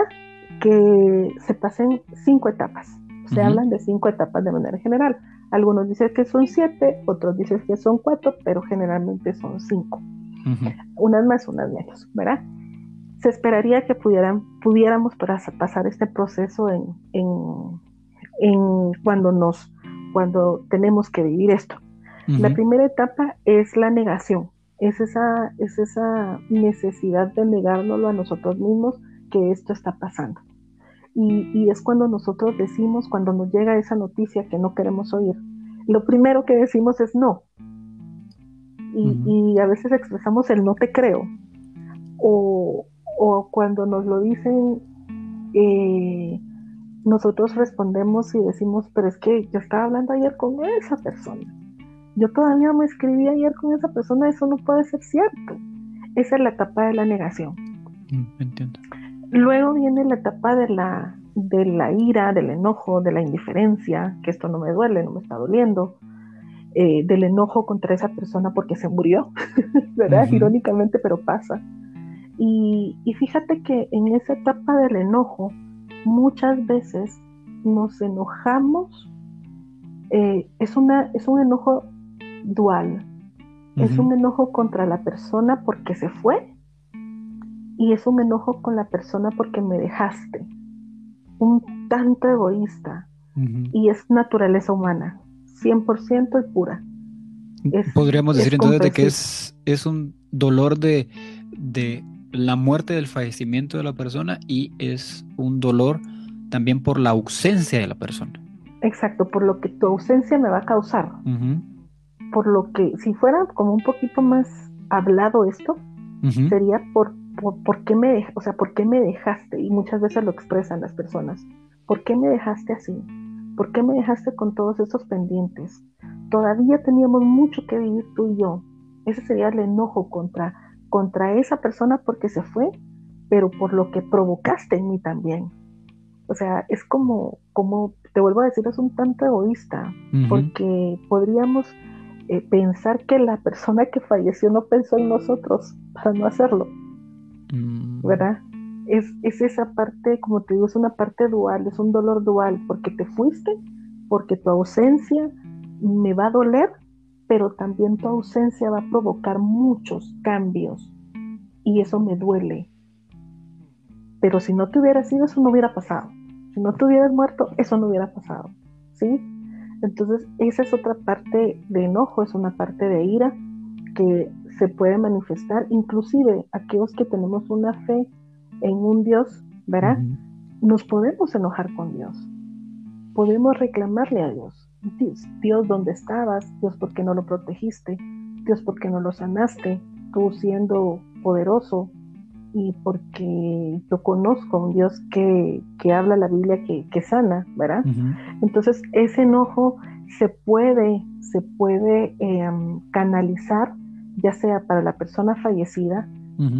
que se pasen cinco etapas. Se hablan de cinco etapas de manera general. Algunos dicen que son siete, otros dicen que son cuatro, pero generalmente son cinco. Unas más, unas menos, ¿verdad? Se esperaría que pudieran, pudiéramos pasar este proceso en, en, cuando, nos, cuando tenemos que vivir esto. La primera etapa es la negación, es esa, es esa necesidad de negárnoslo a nosotros mismos que esto está pasando. Y, es cuando nosotros decimos, cuando nos llega esa noticia que no queremos oír, lo primero que decimos es no. Y, a veces expresamos el no te creo. O, cuando nos lo dicen, eh, nosotros respondemos y decimos, pero es que yo estaba hablando ayer con esa persona. Yo todavía me escribí ayer con esa persona, eso no puede ser cierto. Esa es la etapa de la negación. Mm, entiendo. Luego viene la etapa de la, de la ira, del enojo, de la indiferencia, que esto no me duele, no me está doliendo, eh, del enojo contra esa persona porque se murió, ¿verdad? Irónicamente, pero pasa. Y, fíjate que en esa etapa del enojo, muchas veces nos enojamos, eh, es, una, es un enojo dual, es un enojo contra la persona porque se fue y es un enojo con la persona porque me dejaste. Un tanto egoísta. Y es naturaleza humana, 100% y pura. Podríamos decir entonces de que es, es un dolor de, de la muerte del fallecimiento de la persona y es un dolor también por la ausencia de la persona. Exacto, por lo que tu ausencia me va a causar. Por lo que, si fuera como un poquito más hablado esto, sería por, por, qué me, o sea, por qué me dejaste, y muchas veces lo expresan las personas, ¿por qué me dejaste así? ¿Por qué me dejaste con todos esos pendientes? Todavía teníamos mucho que vivir tú y yo. Ese sería el enojo contra, contra esa persona porque se fue, pero por lo que provocaste en mí también. O sea, es como, como te vuelvo a decir, es un tanto egoísta, porque podríamos eh, pensar que la persona que falleció no pensó en nosotros para no hacerlo, mm. ¿verdad? Es, es esa parte, como te digo, es una parte dual, es un dolor dual, porque te fuiste, porque tu ausencia me va a doler, pero también tu ausencia va a provocar muchos cambios y eso me duele. Pero si no te hubiera sido, eso no hubiera pasado. Si no te hubieras muerto, eso no hubiera pasado. ¿Sí? Entonces, esa es otra parte de enojo, es una parte de ira que se puede manifestar, inclusive aquellos que tenemos una fe en un Dios, ¿verdad? Nos podemos enojar con Dios. Podemos reclamarle a Dios. Dios, Dios, ¿dónde estabas? Dios, ¿por qué no lo protegiste? Dios, ¿por qué no lo sanaste? Tú siendo poderoso, y porque yo conozco a un Dios que, habla la Biblia que, sana, ¿verdad? Entonces ese enojo se puede, se puede em, canalizar ya sea para la persona fallecida,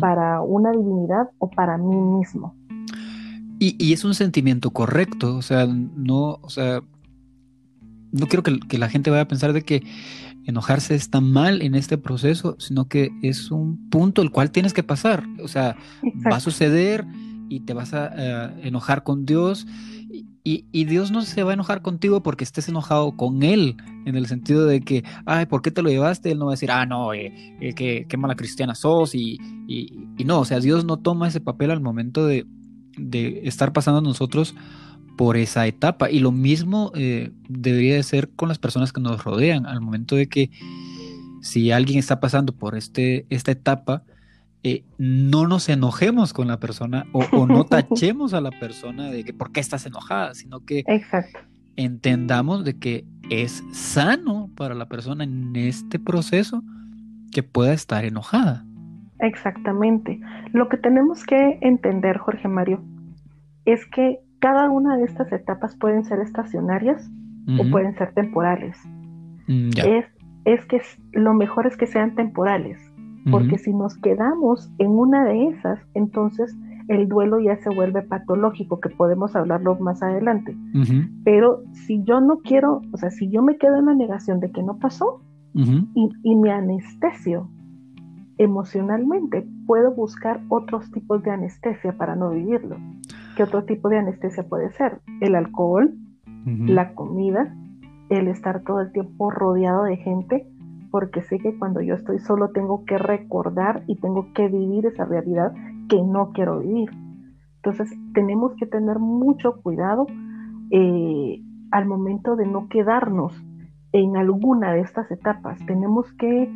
para una divinidad o para mí mismo. Y, y, es un sentimiento correcto, o sea, no, o sea, no quiero que, que la gente vaya a pensar de que enojarse está mal en este proceso, sino que es un punto el cual tienes que pasar. O sea, va a suceder y te vas a enojar con Dios. Y, Dios no se va a enojar contigo porque estés enojado con Él, en el sentido de que, ay, ¿por qué te lo llevaste? Él no va a decir, ah, no, eh, eh qué, mala cristiana sos. Y, y, no, o sea, Dios no toma ese papel al momento de, de estar pasando a nosotros por esa etapa. Y lo mismo eh, debería de ser con las personas que nos rodean, al momento de que si alguien está pasando por este, esta etapa, eh, no nos enojemos con la persona o, no tachemos a la persona de que por qué estás enojada, sino que entendamos de que es sano para la persona en este proceso que pueda estar enojada. Exactamente. Lo que tenemos que entender, Jorge Mario, es que cada una de estas etapas pueden ser estacionarias o pueden ser temporales. Mm, es, es que lo mejor es que sean temporales, porque si nos quedamos en una de esas, entonces el duelo ya se vuelve patológico, que podemos hablarlo más adelante. Pero si yo no quiero, o sea, si yo me quedo en la negación de que no pasó y, y me anestesio emocionalmente, puedo buscar otros tipos de anestesia para no vivirlo. ¿Qué otro tipo de anestesia puede ser? El alcohol, la comida, el estar todo el tiempo rodeado de gente, porque sé que cuando yo estoy solo tengo que recordar y tengo que vivir esa realidad que no quiero vivir. Entonces tenemos que tener mucho cuidado eh, al momento de no quedarnos en alguna de estas etapas. Tenemos que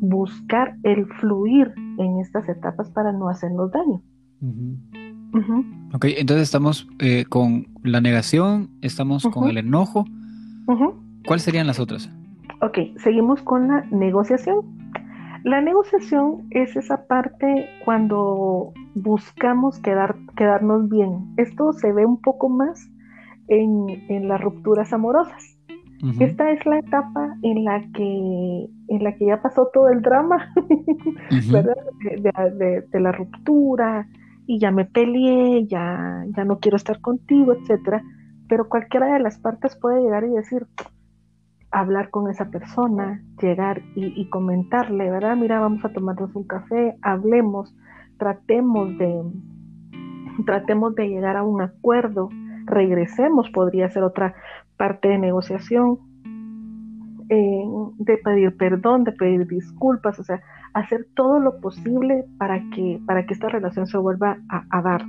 buscar el fluir en estas etapas para no hacernos daño. Ok, entonces estamos eh, con la negación, estamos con el enojo. ¿Cuáles serían las otras? Ok, seguimos con la negociación. La negociación es esa parte cuando buscamos quedar, quedarnos bien. Esto se ve un poco más en, las rupturas amorosas. Esta es la etapa en la que en la que ya pasó todo el drama, de, la ruptura, y ya me peleé, ya, ya no quiero estar contigo, etcétera. Pero cualquiera de las partes puede llegar y decir, hablar con esa persona, llegar y, comentarle, ¿verdad? Mira, vamos a tomarnos un café, hablemos, tratemos de, tratemos de llegar a un acuerdo, regresemos, podría ser otra parte de negociación, eh, de pedir perdón, de pedir disculpas, o sea, hacer todo lo posible para que, para que esta relación se vuelva a, dar.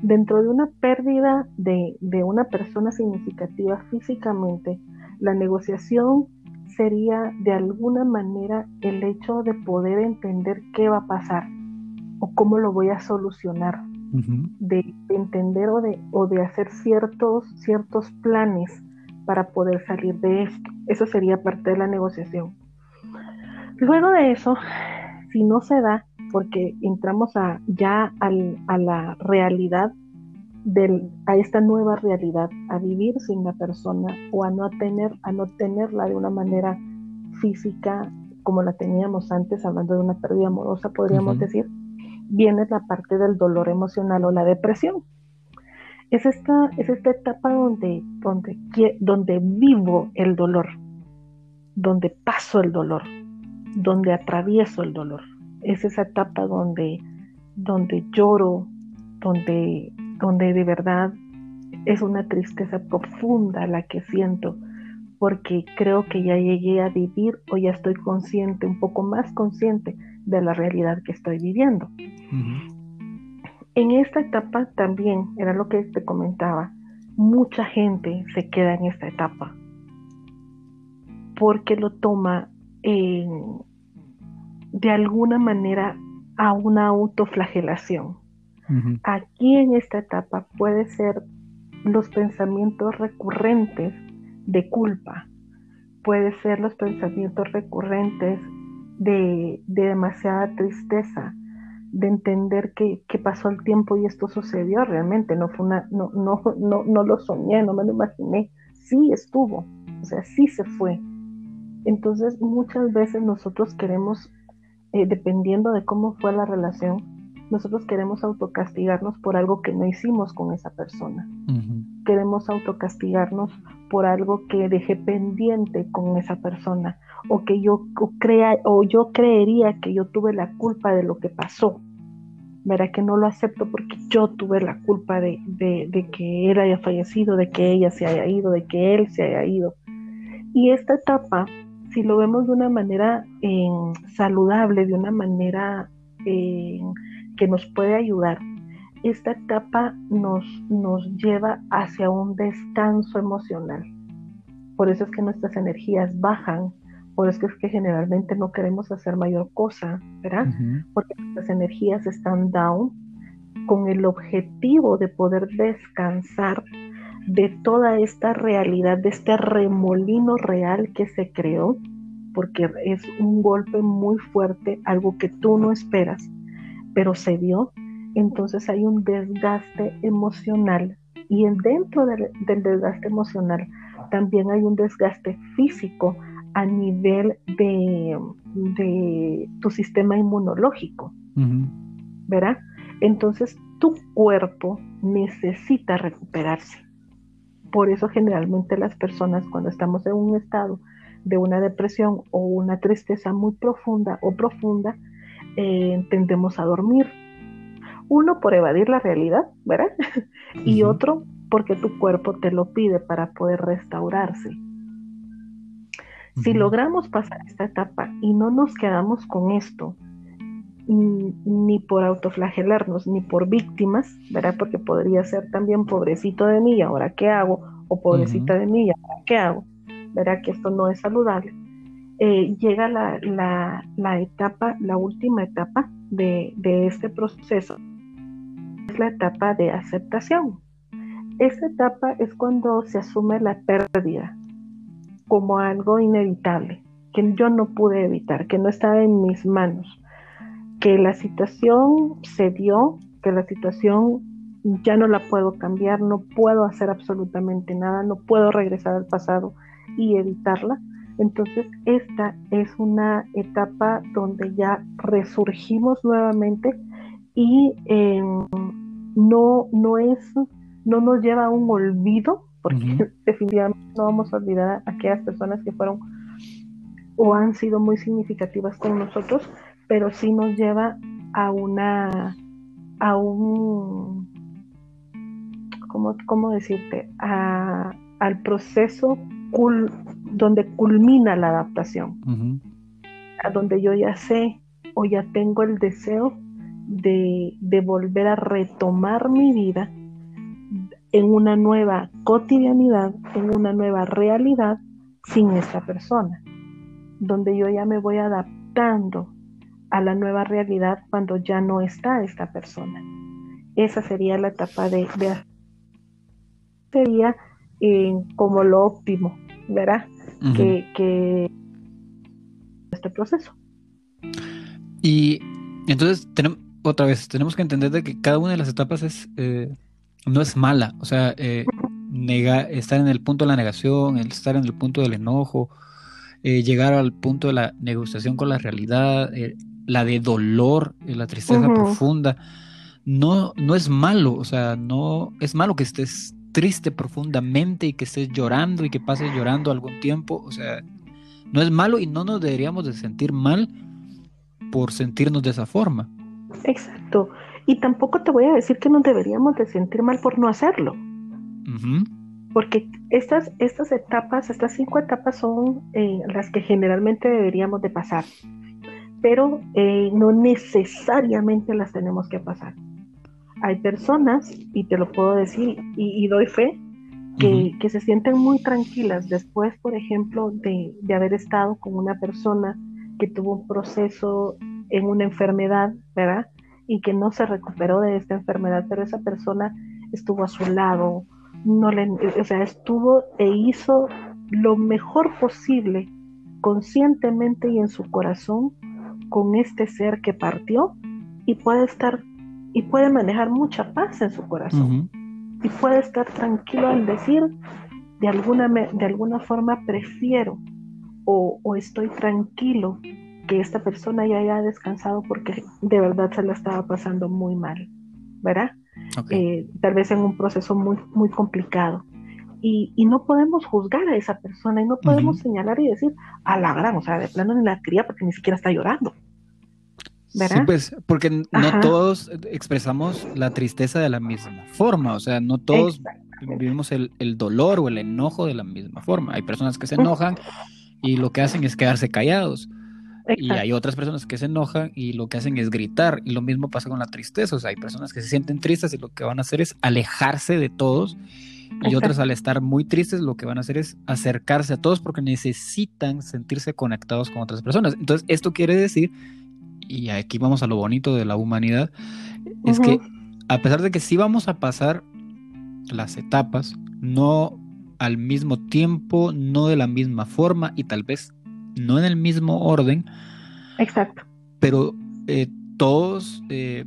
Dentro de una pérdida de, de, una persona significativa físicamente, la negociación sería de alguna manera el hecho de poder entender qué va a pasar. o cómo lo voy a solucionar, de, entender o de, o de hacer ciertos, ciertos planes para poder salir de esto. Eso sería parte de la negociación. Luego de eso, si no se da, porque entramos a, ya a la realidad, del, a esta nueva realidad, a vivir sin la persona o a no, tener, a no tenerla de una manera física como la teníamos antes, hablando de una pérdida amorosa, podríamos decir, viene la parte del dolor emocional o la depresión. Es esta, es esta etapa donde, donde, donde vivo el dolor, donde paso el dolor, donde atravieso el dolor. Es esa etapa donde, donde lloro, donde, donde de verdad es una tristeza profunda la que siento, porque creo que ya llegué a vivir o ya estoy consciente, un poco más consciente de la realidad que estoy viviendo. En esta etapa también, era lo que te comentaba, mucha gente se queda en esta etapa porque lo toma de alguna manera a una autoflagelación. Aquí en esta etapa puede ser los pensamientos recurrentes de culpa, puede ser los pensamientos recurrentes de, demasiada tristeza, de entender que, pasó el tiempo y esto sucedió realmente, no fue una, no, no, no, no lo soñé, no me lo imaginé, sí estuvo, o sea, sí se fue. Entonces muchas veces nosotros queremos, eh, dependiendo de cómo fue la relación, nosotros queremos autocastigarnos por algo que no hicimos con esa persona. Queremos autocastigarnos por algo que dejé pendiente con esa persona o que yo crea o yo creería que yo tuve la culpa de lo que pasó. Verá que no lo acepto porque yo tuve la culpa de, que él haya fallecido, de que ella se haya ido, de que él se haya ido. Y esta etapa, si lo vemos de una manera eh, saludable, de una manera eh, que nos puede ayudar, esta etapa nos, nos lleva hacia un descanso emocional. Por eso es que nuestras energías bajan, por eso es que generalmente no queremos hacer mayor cosa, ¿verdad? Porque nuestras energías están down con el objetivo de poder descansar de toda esta realidad, de este remolino real que se creó, porque es un golpe muy fuerte, algo que tú no esperas, pero se dio. Entonces hay un desgaste emocional y dentro del, del desgaste emocional también hay un desgaste físico a nivel de, tu sistema inmunológico, ¿verdad? Entonces tu cuerpo necesita recuperarse. Por eso generalmente las personas cuando estamos en un estado de una depresión o una tristeza muy profunda o profunda, eh, tendemos a dormir. Uno por evadir la realidad, ¿verdad? y otro porque tu cuerpo te lo pide para poder restaurarse. Si logramos pasar esta etapa y no nos quedamos con esto, ni por autoflagelarnos, ni por víctimas, ¿verdad? Porque podría ser también pobrecito de mí, ahora qué hago? O pobrecita de mí, ahora qué hago? ¿Verdad? Que esto no es saludable. Eh, llega la, etapa, la última etapa de, de este proceso, es la etapa de aceptación. Esta etapa es cuando se asume la pérdida, como algo inevitable, que yo no pude evitar, que no estaba en mis manos, que la situación se dio, que la situación ya no la puedo cambiar, no puedo hacer absolutamente nada, no puedo regresar al pasado y evitarla. Entonces, esta es una etapa donde ya resurgimos nuevamente y eh, no, no, es, no nos lleva a un olvido, porque definitivamente no vamos a olvidar a aquellas personas que fueron o han sido muy significativas con nosotros, pero sí nos lleva a una, a un, ¿cómo, cómo decirte? A, al proceso donde culmina la adaptación, a donde yo ya sé o ya tengo el deseo de, de volver a retomar mi vida en una nueva cotidianidad, en una nueva realidad sin esta persona, donde yo ya me voy adaptando a la nueva realidad cuando ya no está esta persona. Esa sería la etapa de, sería eh, como lo óptimo, ¿verdad? que, este proceso. Y entonces tenemos otra vez tenemos que entender de que cada una de las etapas es eh, no es mala, o sea, eh, estar en el punto de la negación, estar en el punto del enojo, eh, llegar al punto de la negociación con la realidad, eh, la de dolor, eh, la tristeza profunda, no, no es malo, o sea, no es malo que estés triste profundamente y que estés llorando y que pases llorando algún tiempo, o sea, no es malo y no nos deberíamos de sentir mal por sentirnos de esa forma. Exacto. Y tampoco te voy a decir que nos deberíamos de sentir mal por no hacerlo porque estas, estas etapas, estas cinco etapas son eh, las que generalmente deberíamos de pasar, pero eh, no necesariamente las tenemos que pasar. Hay personas, y te lo puedo decir, y, doy fe, que, que, se sienten muy tranquilas después, por ejemplo, de, de haber estado con una persona que tuvo un proceso en una enfermedad, ¿verdad? Y que no se recuperó de esta enfermedad, pero esa persona estuvo a su lado, no le, o sea, estuvo e hizo lo mejor posible conscientemente y en su corazón con este ser que partió y puede estar y puede manejar mucha paz en su corazón y puede estar tranquilo al decir de alguna de alguna forma prefiero o, o, estoy tranquilo que esta persona ya haya descansado porque de verdad se la estaba pasando muy mal, ¿verdad? Eh, tal vez en un proceso muy, muy complicado. Y, no podemos juzgar a esa persona y no podemos señalar y decir, a la gran, o sea, de plano ni la cría porque ni siquiera está llorando. ¿verdad? Sí, pues, porque no todos expresamos la tristeza de la misma forma, o sea, no todos vivimos el, el, dolor o el enojo de la misma forma. Hay personas que se enojan y lo que hacen es quedarse callados. Y hay otras personas que se enojan y lo que hacen es gritar. Y lo mismo pasa con la tristeza. O sea, hay personas que se sienten tristes y lo que van a hacer es alejarse de todos. Y otras al estar muy tristes lo que van a hacer es acercarse a todos porque necesitan sentirse conectados con otras personas. Entonces, esto quiere decir, y aquí vamos a lo bonito de la humanidad, es que a pesar de que sí vamos a pasar las etapas, no al mismo tiempo, no de la misma forma y tal vez no en el mismo orden. Exacto. Pero eh, todos eh,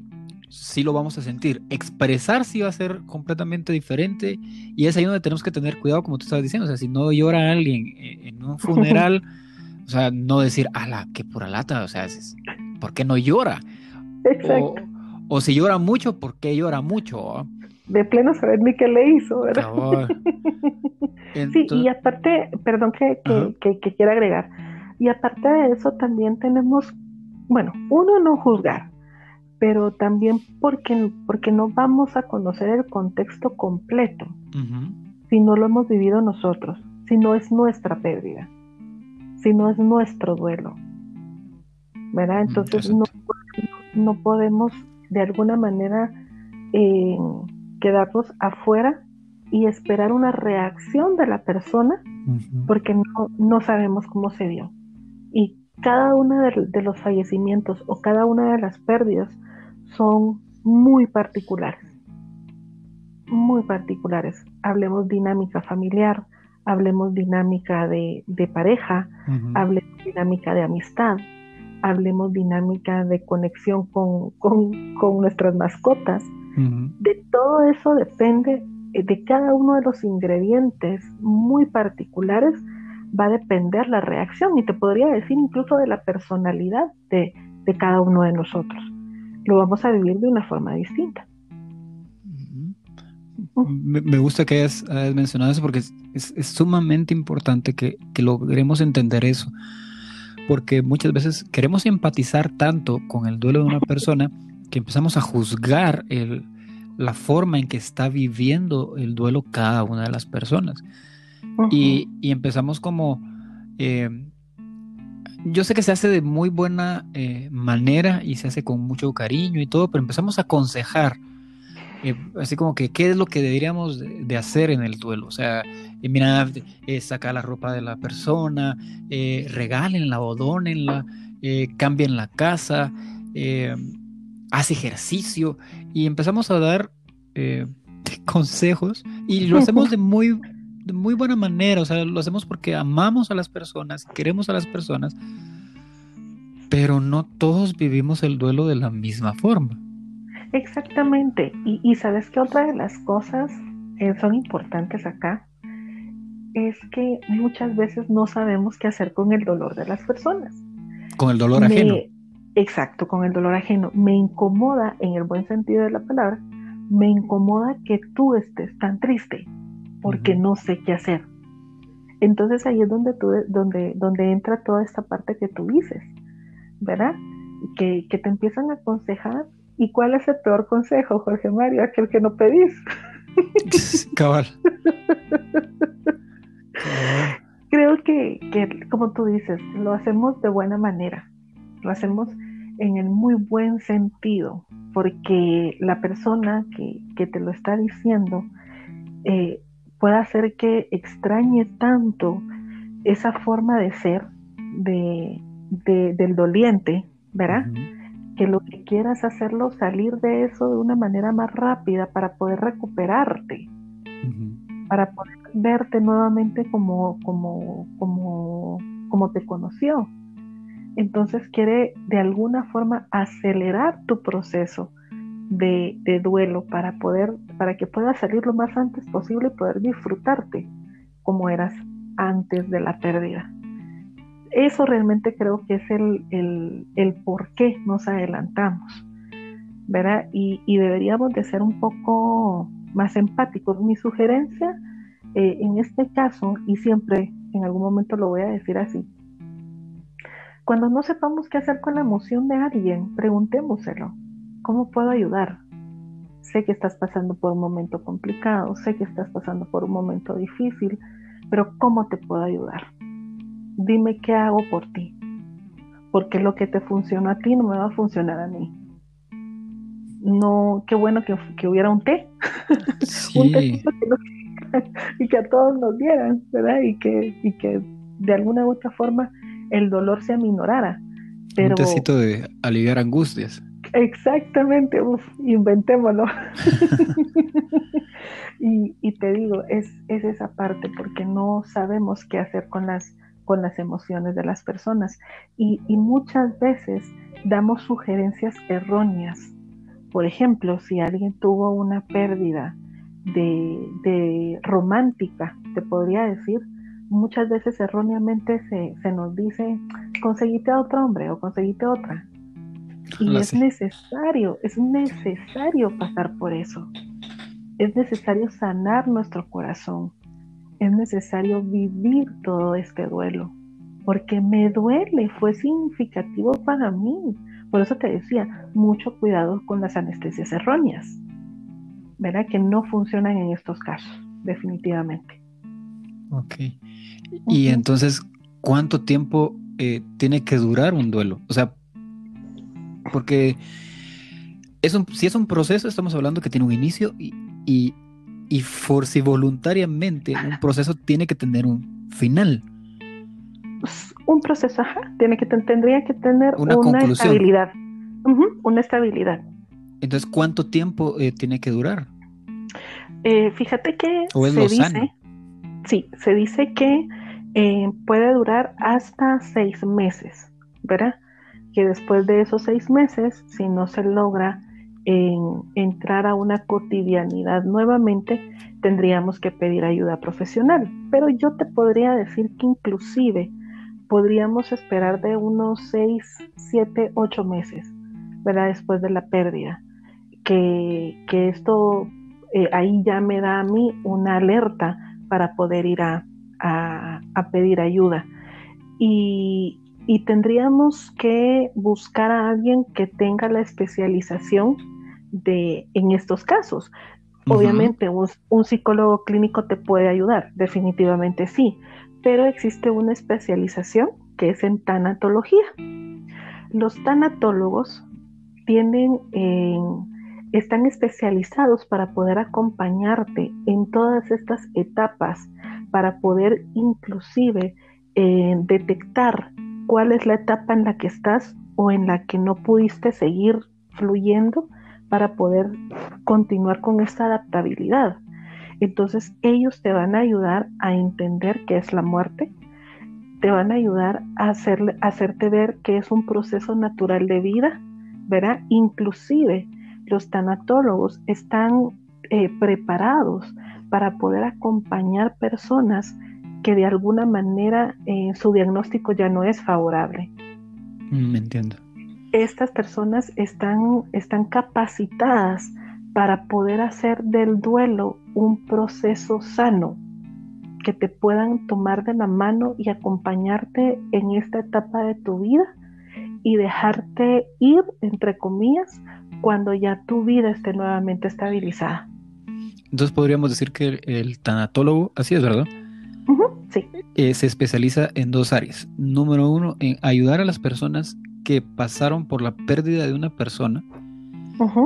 sí lo vamos a sentir. Expresar sí va a ser completamente diferente y es ahí donde tenemos que tener cuidado, como tú estabas diciendo. O sea, si no llora alguien en un funeral, o sea, no decir, ala, qué pura lata, o sea, ¿por qué no llora? Exacto. O, si llora mucho, ¿por qué llora mucho? De pleno saber ni qué le hizo, ¿verdad? sí, y aparte, perdón que, que, que quiera agregar, y aparte de eso también tenemos, bueno, uno no juzgar, pero también porque, porque no vamos a conocer el contexto completo si no lo hemos vivido nosotros, si no es nuestra pérdida, si no es nuestro duelo. ¿Verdad? Entonces no, no, podemos de alguna manera eh, quedarnos afuera y esperar una reacción de la persona porque no, no sabemos cómo se dio. Y cada uno de, los fallecimientos o cada una de las pérdidas son muy particulares. Muy particulares. Hablemos dinámica familiar, hablemos dinámica de, pareja, hablemos dinámica de amistad, hablemos dinámica de conexión con, nuestras mascotas. De todo eso depende de cada uno de los ingredientes muy particulares va a depender la reacción y te podría decir incluso de la personalidad de, cada uno de nosotros. Lo vamos a vivir de una forma distinta. Me, gusta que hayas, mencionado eso porque es, sumamente importante que, logremos entender eso. Porque muchas veces queremos empatizar tanto con el duelo de una persona que empezamos a juzgar la forma en que está viviendo el duelo cada una de las personas y, empezamos como... Eh, yo sé que se hace de muy buena eh, manera y se hace con mucho cariño y todo, pero empezamos a aconsejar eh, así como que, ¿qué es lo que deberíamos de, hacer en el duelo? O sea, eh, mira, eh, sacar la ropa de la persona, regálenla o donenla, cambien la casa, haz ejercicio y empezamos a dar consejos y lo hacemos de muy, de muy buena manera, o sea, lo hacemos porque amamos a las personas, queremos a las personas, pero no todos vivimos el duelo de la misma forma. Exactamente. Y, sabes que otra de las cosas que son importantes acá es que muchas veces no sabemos qué hacer con el dolor de las personas. Con el dolor ajeno. Exacto, con el dolor ajeno. Me incomoda, en el buen sentido de la palabra, me incomoda que tú estés tan triste porque no sé qué hacer. Entonces ahí es donde, tú, donde, donde entra toda esta parte que tú dices, ¿verdad? Que, que te empiezan a aconsejar ¿Y cuál es el peor consejo, Jorge Mario? Aquel que no pedís. Cabal. Creo que, como tú dices, lo hacemos de buena manera. Lo hacemos en el muy buen sentido, porque la persona que, te lo está diciendo eh, puede hacer que extrañe tanto esa forma de ser de, del doliente, ¿verdad? que lo que quieras hacerlo salir de eso de una manera más rápida para poder recuperarte, para poder verte nuevamente como, como, como, como te conoció. Entonces quiere de alguna forma acelerar tu proceso de, duelo para poder, para que puedas salir lo más antes posible y poder disfrutarte como eras antes de la pérdida eso realmente creo que es el, por qué nos adelantamos, ¿verdad? Y, deberíamos de ser un poco más empáticos. Mi sugerencia eh, en este caso, y siempre en algún momento lo voy a decir así, cuando no sepamos qué hacer con la emoción de alguien, preguntémoselo, ¿cómo puedo ayudar? Sé que estás pasando por un momento complicado, sé que estás pasando por un momento difícil, pero ¿cómo te puedo ayudar? dime qué hago por ti, porque lo que te funciona a ti no me va a funcionar a mí. No, qué bueno que, hubiera un té, un té y que a todos nos dieran, ¿verdad? Y que, y que de alguna u otra forma el dolor se aminorara. Pero, un tecito de aliviar angustias. Exactamente, uf, inventémoslo. y, y, te digo, es, es esa parte, porque no sabemos qué hacer con las con las emociones de las personas y, muchas veces damos sugerencias erróneas. Por ejemplo, si alguien tuvo una pérdida de, romántica, te podría decir, muchas veces erróneamente se, nos dice, conseguite a otro hombre o conseguite otra. Y es necesario, es necesario pasar por eso. Es necesario sanar nuestro corazón es necesario vivir todo este duelo, porque me duele, fue significativo para mí. Por eso te decía, mucho cuidado con las anestesias erróneas, ¿verdad? Que no funcionan en estos casos, definitivamente. Ok. Y entonces, ¿cuánto tiempo eh, tiene que durar un duelo? O sea, porque es si es un proceso, estamos hablando que tiene un inicio y y for si voluntariamente un proceso tiene que tener un final. Un proceso, tiene que tendría que tener una, estabilidad. una estabilidad. Entonces, ¿cuánto tiempo eh, tiene que durar? Eh, fíjate que se dice, sí, se dice que eh, puede durar hasta seis meses, ¿verdad? Que después de esos seis meses, si no se logra en entrar a una cotidianidad nuevamente, tendríamos que pedir ayuda profesional. Pero yo te podría decir que inclusive podríamos esperar de unos 6, 7, 8 meses, ¿verdad? Después de la pérdida. Que, esto eh, ahí ya me da a mí una alerta para poder ir a, pedir ayuda. Y, y tendríamos que buscar a alguien que tenga la especialización de, en estos casos. Obviamente un, psicólogo clínico te puede ayudar, definitivamente sí, pero existe una especialización que es en tanatología. Los tanatólogos tienen en, están especializados para poder acompañarte en todas estas etapas, para poder inclusive eh, detectar cuál es la etapa en la que estás o en la que no pudiste seguir fluyendo para poder continuar con esta adaptabilidad. Entonces ellos te van a ayudar a entender qué es la muerte, te van a ayudar a, hacerle, hacerte ver que es un proceso natural de vida, ¿verdad? Inclusive los tanatólogos están eh, preparados para poder acompañar personas que de alguna manera eh, su diagnóstico ya no es favorable. Me mm, entiendo. Estas personas están, están capacitadas para poder hacer del duelo un proceso sano, que te puedan tomar de la mano y acompañarte en esta etapa de tu vida y dejarte ir, entre comillas, cuando ya tu vida esté nuevamente estabilizada. Entonces podríamos decir que el, tanatólogo, así es, ¿verdad? Sí. Eh, se especializa en dos áreas. Número uno, en ayudar a las personas que pasaron por la pérdida de una persona,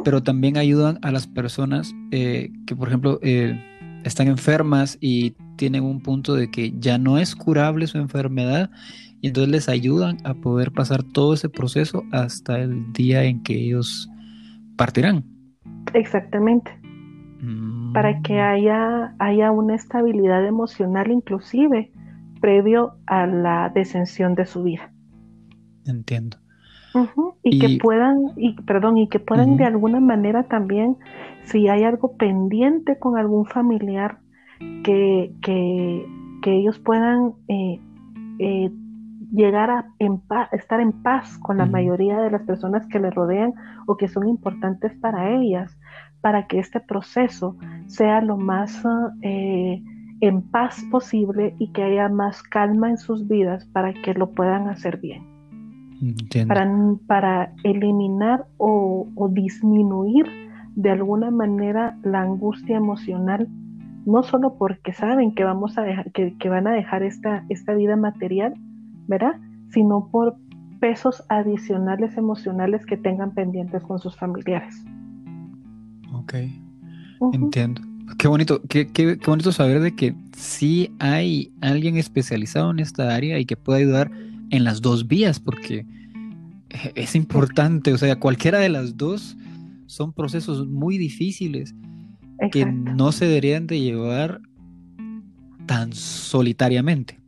pero también ayudan a las personas eh, que, por ejemplo, eh, están enfermas y tienen un punto de que ya no es curable su enfermedad y entonces les ayudan a poder pasar todo ese proceso hasta el día en que ellos partirán. Exactamente. Para que mm. haya, haya una estabilidad emocional inclusive previo a la descensión de su vida. Entiendo. y, que puedan, y, perdón, y que puedan de alguna manera también, si hay algo pendiente con algún familiar, que, que, ellos puedan eh, eh, llegar a estar en paz con la mayoría de las personas que le rodean o que son importantes para ellas, para que este proceso sea lo más eh, en paz posible y que haya más calma en sus vidas para que lo puedan hacer bien. Para, para, eliminar o, disminuir de alguna manera la angustia emocional, no solo porque saben que vamos a dejar, que, que van a dejar esta, esta vida material, ¿verdad? Sino por pesos adicionales emocionales que tengan pendientes con sus familiares. Ok, entiendo. Qué bonito, qué, qué, bonito saber de que sí hay alguien especializado en esta área y que puede ayudar en las dos vías, porque es importante, o sea, cualquiera de las dos son procesos muy difíciles que no se deberían de llevar tan solitariamente.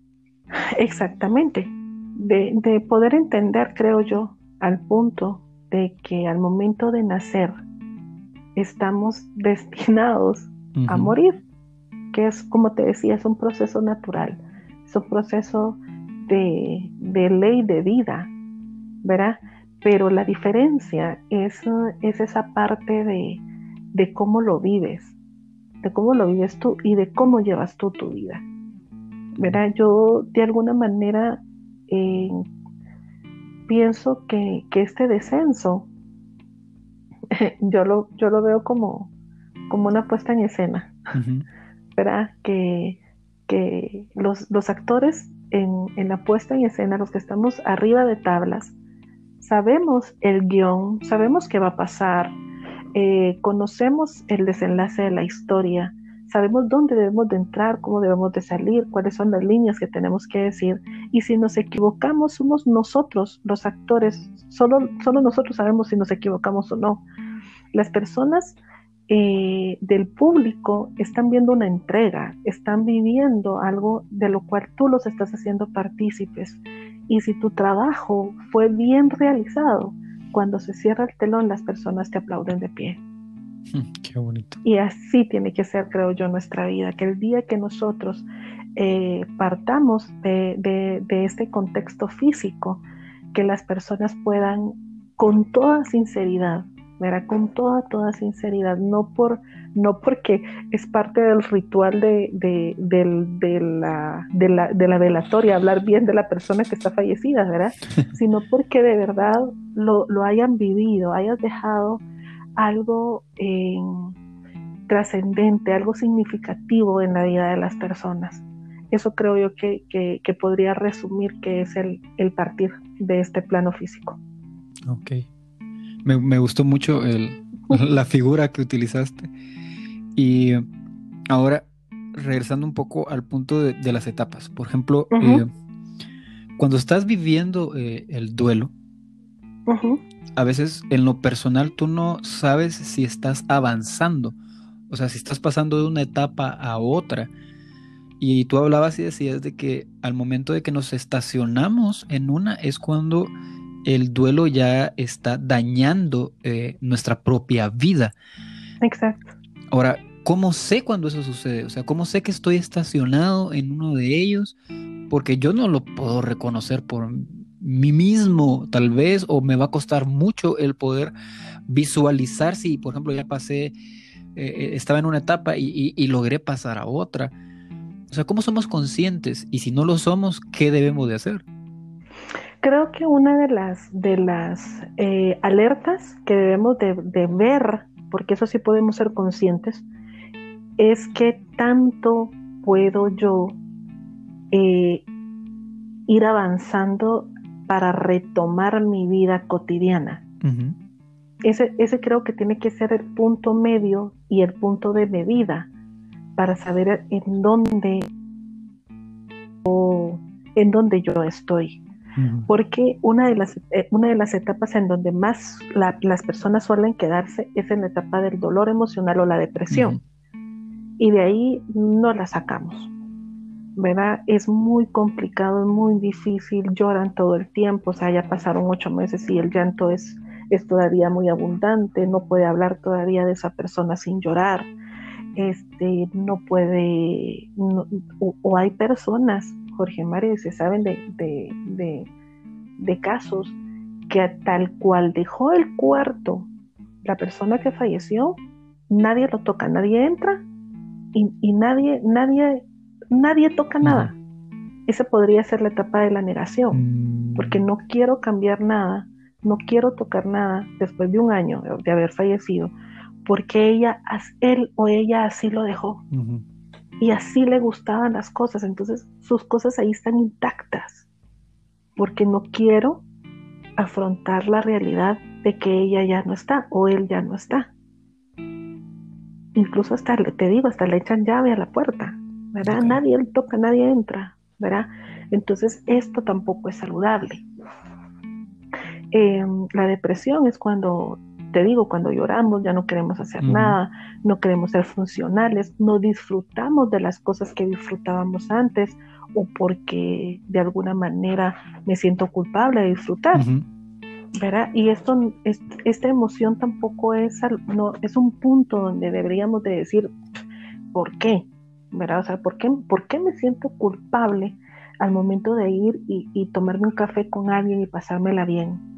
Exactamente. De, poder entender, creo yo, al punto de que al momento de nacer estamos destinados a morir, que es, como te decía, es un proceso natural, es un proceso de, ley de vida, ¿verdad? Pero la diferencia es, es esa parte de, de cómo lo vives, de cómo lo vives tú y de cómo llevas tú tu vida. ¿verdad? Yo de alguna manera eh, pienso que, este descenso, yo lo, yo lo veo como, como una puesta en escena, ¿verdad? Que, que los, los actores en, en, la puesta en escena, los que estamos arriba de tablas, sabemos el guion, sabemos qué va a pasar, eh, conocemos el desenlace de la historia, sabemos dónde debemos de entrar, cómo debemos de salir, cuáles son las líneas que tenemos que decir. Y si nos equivocamos, somos nosotros los actores, solo, solo nosotros sabemos si nos equivocamos o no. Las personas eh, del público están viendo una entrega, están viviendo algo de lo cual tú los estás haciendo partícipes. Y si tu trabajo fue bien realizado, cuando se cierra el telón, las personas te aplauden de pie. Qué bonito. Y así tiene que ser, creo yo, nuestra vida, que el día que nosotros eh, partamos de, este contexto físico, que las personas puedan con toda sinceridad, ¿verdad? Con toda, toda sinceridad, no, por, no porque es parte del ritual de, de, la, de, la, velatoria, hablar bien de la persona que está fallecida, ¿verdad? Sino porque de verdad lo, lo hayan vivido, hayas dejado algo eh, trascendente, algo significativo en la vida de las personas. Eso creo yo que, podría resumir que es el, partir de este plano físico. Ok. Me, gustó mucho el, la figura que utilizaste. Y ahora, regresando un poco al punto de, las etapas. Por ejemplo, eh, cuando estás viviendo eh, el duelo, a veces en lo personal tú no sabes si estás avanzando. O sea, si estás pasando de una etapa a otra. Y tú hablabas y decías de que al momento de que nos estacionamos en una es cuando el duelo ya está dañando eh, nuestra propia vida. Exacto. Ahora, ¿cómo sé cuando eso sucede? O sea, ¿cómo sé que estoy estacionado en uno de ellos? Porque yo no lo puedo reconocer por mí mismo, tal vez, o me va a costar mucho el poder visualizar si, por ejemplo, ya pasé, eh, eh, estaba en una etapa y logré pasar a otra. O sea, ¿cómo somos conscientes? Y si no lo somos, ¿qué debemos de hacer? Creo que una de las, de las eh, alertas que debemos de, ver, porque eso sí podemos ser conscientes, es que tanto puedo yo eh, ir avanzando para retomar mi vida cotidiana. ese, ese creo que tiene que ser el punto medio y el punto de medida para saber en dónde o en dónde yo estoy. Porque una de, las, eh, una de las etapas en donde más las personas suelen quedarse es en la etapa del dolor emocional o la depresión. Y de ahí no la sacamos. ¿Verdad? Es muy complicado, es muy difícil, lloran todo el tiempo, o sea, ya pasaron ocho meses y el llanto es, es todavía muy abundante, no puede hablar todavía de esa persona sin llorar este, no puede, o, hay personas, Jorge Mario, se saben de, de, casos que tal cual dejó el cuarto la persona que falleció, nadie lo toca, nadie entra y, nadie, nadie, nadie toca nada. Esa podría ser la etapa de la negación, porque no quiero cambiar nada, no quiero tocar nada después de un año de haber fallecido, porque ella, él o ella así lo dejó. Y así le gustaban las cosas. Entonces sus cosas ahí están intactas. Porque no quiero afrontar la realidad de que ella ya no está o él ya no está. Incluso hasta, te digo, hasta le echan llave a la puerta, ¿verdad? Nadie toca, nadie entra, ¿verdad? Entonces esto tampoco es saludable. Em, la depresión es cuando te digo, cuando lloramos ya no queremos hacer nada, no queremos ser funcionales, no disfrutamos de las cosas que disfrutábamos antes o porque de alguna manera me siento culpable de disfrutar. ¿verdad? Y esto, esta emoción tampoco es, no, es un punto donde deberíamos de decir, ¿por qué? ¿verdad? O sea, ¿por qué, ¿por qué me siento culpable al momento de ir y, y tomarme un café con alguien y pasármela bien?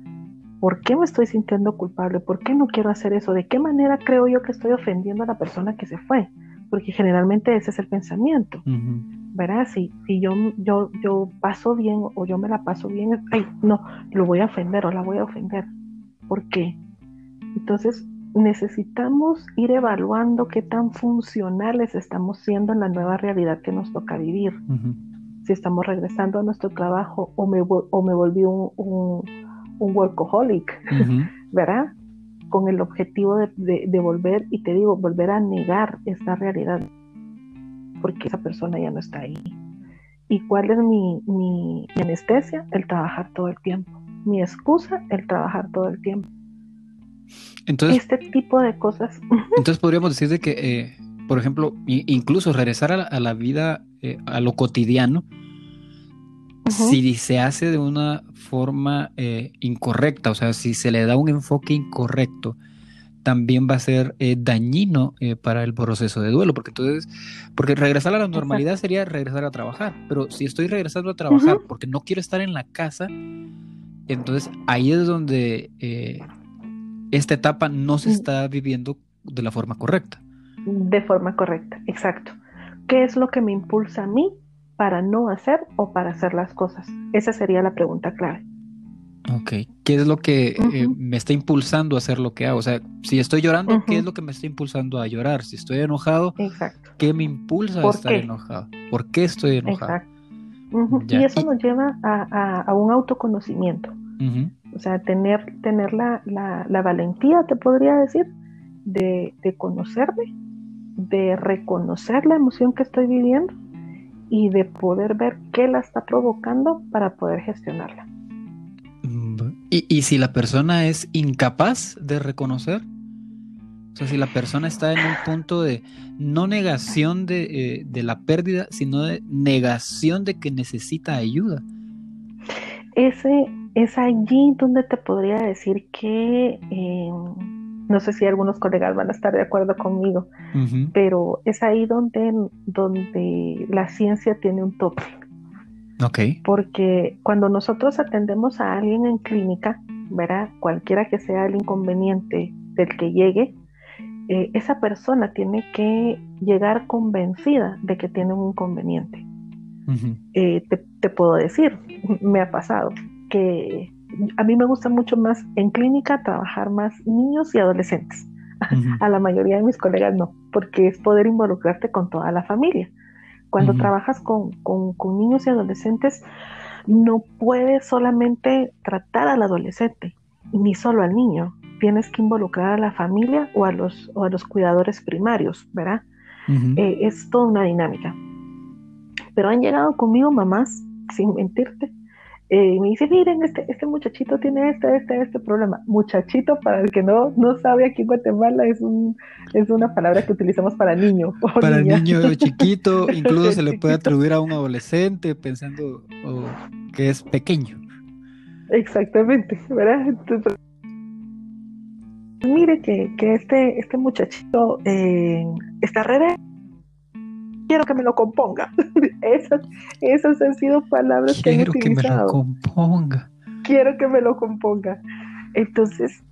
¿Por qué me estoy sintiendo culpable? ¿Por qué no quiero hacer eso? ¿De qué manera creo yo que estoy ofendiendo a la persona que se fue? Porque generalmente ese es el pensamiento. ¿Verdad? Si, si yo, yo, yo paso bien o yo me la paso bien, ay, no, lo voy a ofender o la voy a ofender. ¿Por qué? Entonces, necesitamos ir evaluando qué tan funcionales estamos siendo en la nueva realidad que nos toca vivir. Si estamos regresando a nuestro trabajo o me, o me volví un un workaholic, ¿verdad? Con el objetivo de, volver, y te digo, volver a negar esta realidad, porque esa persona ya no está ahí. ¿Y cuál es mi, mi, anestesia? El trabajar todo el tiempo. Mi excusa, el trabajar todo el tiempo. Entonces, este tipo de cosas. Entonces podríamos decir de que, eh, por ejemplo, incluso regresar a la, vida, eh, a lo cotidiano, si se hace de una forma eh, incorrecta, o sea, si se le da un enfoque incorrecto, también va a ser eh, dañino eh, para el proceso de duelo, porque entonces, porque regresar a la normalidad sería regresar a trabajar, pero si estoy regresando a trabajar porque no quiero estar en la casa, entonces ahí es donde esta etapa no se mm. está viviendo de la forma correcta. De forma correcta, exacto. ¿Qué es lo que me impulsa a mí para no hacer o para hacer las cosas? Esa sería la pregunta clave. Ok, ¿qué es lo que eh, me está impulsando a hacer lo que hago? O sea, si estoy llorando, ¿qué es lo que me está impulsando a llorar? Si estoy enojado, ¿qué me impulsa a estar enojado? ¿Por qué estoy enojado? Exacto. Y eso nos lleva a, un autoconocimiento. O sea, tener, tener la, la, valentía, te podría decir, de, de conocerme, de reconocer la emoción que estoy viviendo y de poder ver qué la está provocando para poder gestionarla. ¿Y, y si la persona es incapaz de reconocer? O sea, si la persona está en un punto de no negación de, eh, de la pérdida, sino de negación de que necesita ayuda. Ese es allí donde te podría decir que, eh, no sé si algunos colegas van a estar de acuerdo conmigo, pero es ahí donde, donde la ciencia tiene un tope. Ok. Porque cuando nosotros atendemos a alguien en clínica, ¿verdad? Cualquiera que sea el inconveniente del que llegue, eh, esa persona tiene que llegar convencida de que tiene un inconveniente. Eh, te, te puedo decir, me ha pasado que a mí me gusta mucho más en clínica trabajar más niños y adolescentes. A la mayoría de mis colegas no, porque es poder involucrarte con toda la familia. Cuando trabajas con, con- con niños y adolescentes, no puedes solamente tratar al adolescente, ni solo al niño. Tienes que involucrar a la familia o a los, o a los cuidadores primarios, ¿verdad? Eh, es toda una dinámica. Pero han llegado conmigo mamás, sin mentirte, eh, me dicen, miren, este, este muchachito tiene este, este, este problema. Muchachito, para el que no, no sabe, aquí en Guatemala es, un, es una palabra que utilizamos para niño. Para el niño chiquito, incluso se le puede atribuir a un adolescente pensando oh, que es pequeño. Exactamente, ¿verdad? Entonces, mire que, que este, este muchachito eh, está rebelde. Quiero que me lo componga. Esas, esas han sido palabras que han Quiero que me lo utilizado. componga. quiero que me lo componga. Entonces,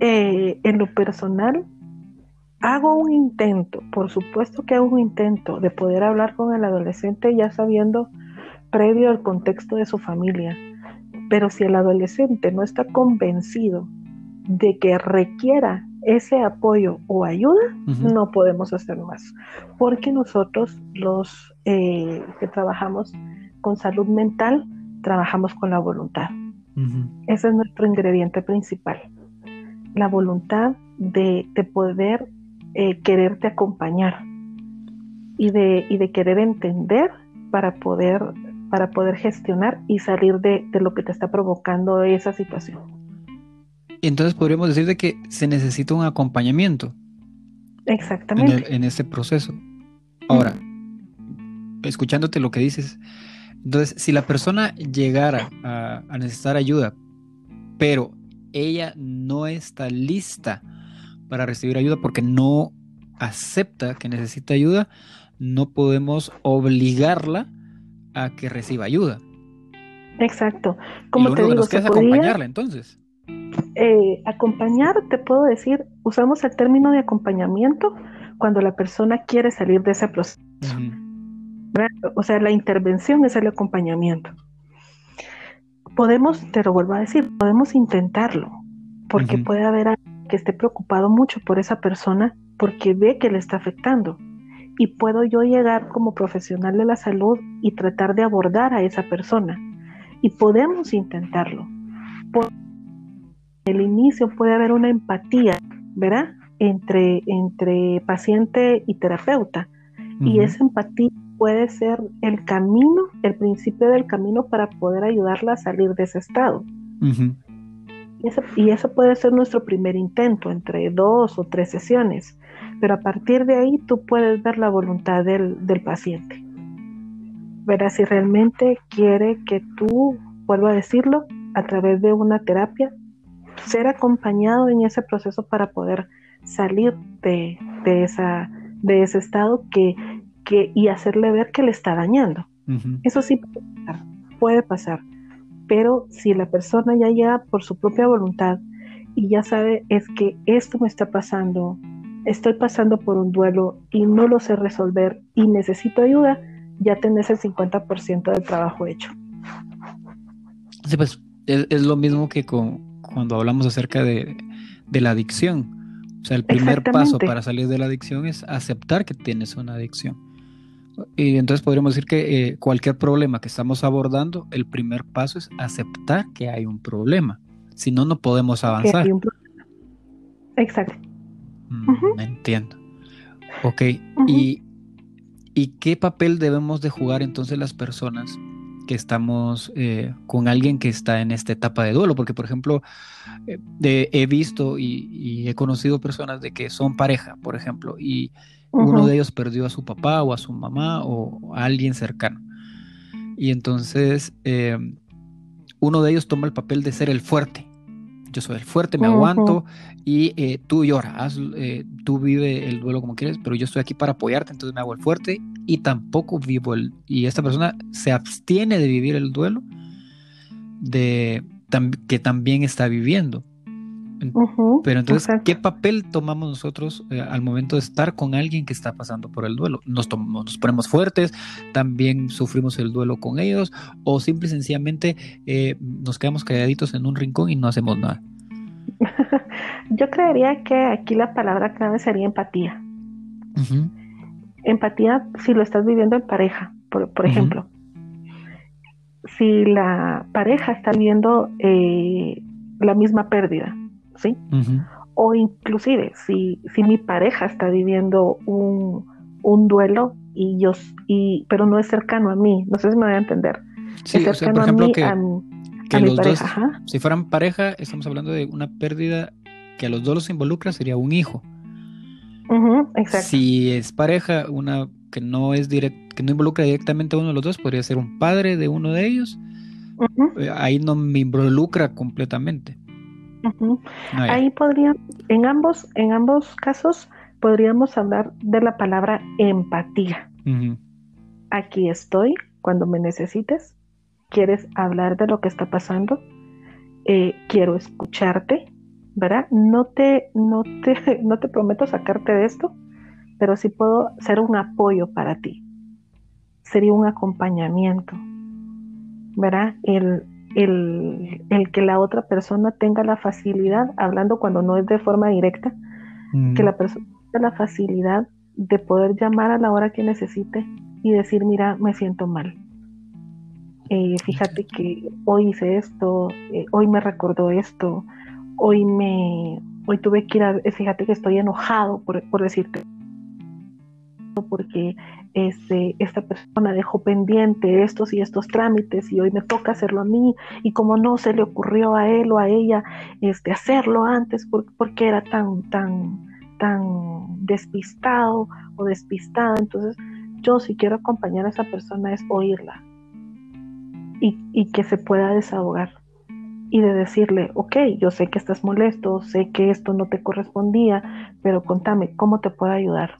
eh, en lo personal, hago un intento, por supuesto que hago un intento de poder hablar con el adolescente ya sabiendo previo al contexto de su familia. Pero si el adolescente no está convencido de que requiera ese apoyo o ayuda, no podemos hacer más. Porque nosotros, los eh, que trabajamos con salud mental, trabajamos con la voluntad. Ese es nuestro ingrediente principal. La voluntad de, de poder eh, quererte acompañar y de, y de querer entender para poder, para poder gestionar y salir de, de lo que te está provocando esa situación. Entonces podríamos decir de que se necesita un acompañamiento en, Exactamente. el- en este proceso. Ahora, escuchándote lo que dices, entonces si la persona llegara a, a necesitar ayuda, pero ella no está lista para recibir ayuda porque no acepta que necesita ayuda, no podemos obligarla a que reciba ayuda. Exacto. Y Como lo te único que digo, nos queda se es acompañarla entonces. Eh, acompañar, te puedo decir, usamos el término de acompañamiento cuando la persona quiere salir de ese proceso. O sea, la intervención es el acompañamiento. Podemos, te lo vuelvo a decir, podemos intentarlo, porque puede haber alguien que esté preocupado mucho por esa persona porque ve que le está afectando. Y puedo yo llegar como profesional de la salud y tratar de abordar a esa persona. Y podemos intentarlo. El inicio puede haber una empatía, ¿verdad? Entre, entre paciente y terapeuta. Y esa empatía puede ser el camino, el principio del camino para poder ayudarla a salir de ese estado. Ujú. Y eso, y eso puede ser nuestro primer intento, entre dos o tres sesiones. Pero a partir de ahí tú puedes ver la voluntad del, del paciente. Verás si realmente quiere que tú, vuelvo a decirlo, a través de una terapia, ser acompañado en ese proceso para poder salir de, de esa, de ese estado que, que, y hacerle ver que le está dañando. Eso sí puede pasar, puede pasar. Pero si la persona ya llega por su propia voluntad y ya sabe es que esto me está pasando, estoy pasando por un duelo y no lo sé resolver y necesito ayuda, ya tenés el 50% del trabajo hecho. Sí, pues es, es lo mismo que con, cuando hablamos acerca de, de la adicción. O sea, el primer paso para salir de la adicción es aceptar que tienes una adicción. Y entonces podríamos decir que eh, cualquier problema que estamos abordando, el primer paso es aceptar que hay un problema. Si no, no podemos avanzar. Exacto. Mm, entiendo. Ok, y, ¿y qué papel debemos de jugar entonces las personas que estamos eh, con alguien que está en esta etapa de duelo? Porque, por ejemplo, eh, he visto y, he conocido personas de que son pareja, por ejemplo, y uno de ellos perdió a su papá o a su mamá o a alguien cercano. Y entonces eh, uno de ellos toma el papel de ser el fuerte. Yo soy el fuerte, me aguanto y tú lloras, tú vive el duelo como quieres, pero yo estoy aquí para apoyarte, entonces me hago el fuerte y tampoco vivo el... Y esta persona se abstiene de vivir el duelo de, que también está viviendo. Pero entonces, ¿qué papel tomamos nosotros eh, al momento de estar con alguien que está pasando por el duelo? ¿Nos, nos ponemos fuertes? ¿También sufrimos el duelo con ellos? ¿O simple y sencillamente eh, nos quedamos calladitos en un rincón y no hacemos nada? Yo creería que aquí la palabra clave sería empatía. Empatía si lo estás viviendo en pareja, por, ejemplo. Si la pareja está viviendo eh, la misma pérdida, ¿sí? O inclusive si, si mi pareja está viviendo un, duelo y yo, y, pero no es cercano a mí, no sé si me voy a entender. es cercano a mí, a, mi pareja. si fueran pareja, estamos hablando de una pérdida que a los dos los involucra, sería un hijo. Si es pareja, una que no es direct, que no involucra directamente a uno de los dos, podría ser un padre de uno de ellos. Eh, ahí no me involucra completamente. Ahí podría, en ambos, en ambos casos, podríamos hablar de la palabra empatía. Aquí estoy cuando me necesites. ¿Quieres hablar de lo que está pasando? Eh, quiero escucharte, ¿verdad? No te, no te, no te prometo sacarte de esto, pero sí puedo ser un apoyo para ti. Sería un acompañamiento, ¿verdad? El, el, que la otra persona tenga la facilidad, hablando cuando no es de forma directa, que la persona tenga la facilidad de poder llamar a la hora que necesite y decir, mira, me siento mal. Eh, fíjate que hoy hice esto, eh, hoy me recordó esto, hoy me, hoy tuve que ir a, fíjate que estoy enojado por, por decirte, porque este, esta persona dejó pendiente estos y estos trámites y hoy me toca hacerlo a mí y como no se le ocurrió a él o a ella este, hacerlo antes porque era tan, tan, tan despistado o despistada. Entonces yo si quiero acompañar a esa persona es oírla y que se pueda desahogar y de decirle, ok, yo sé que estás molesto, sé que esto no te correspondía, pero contame, ¿cómo te puedo ayudar?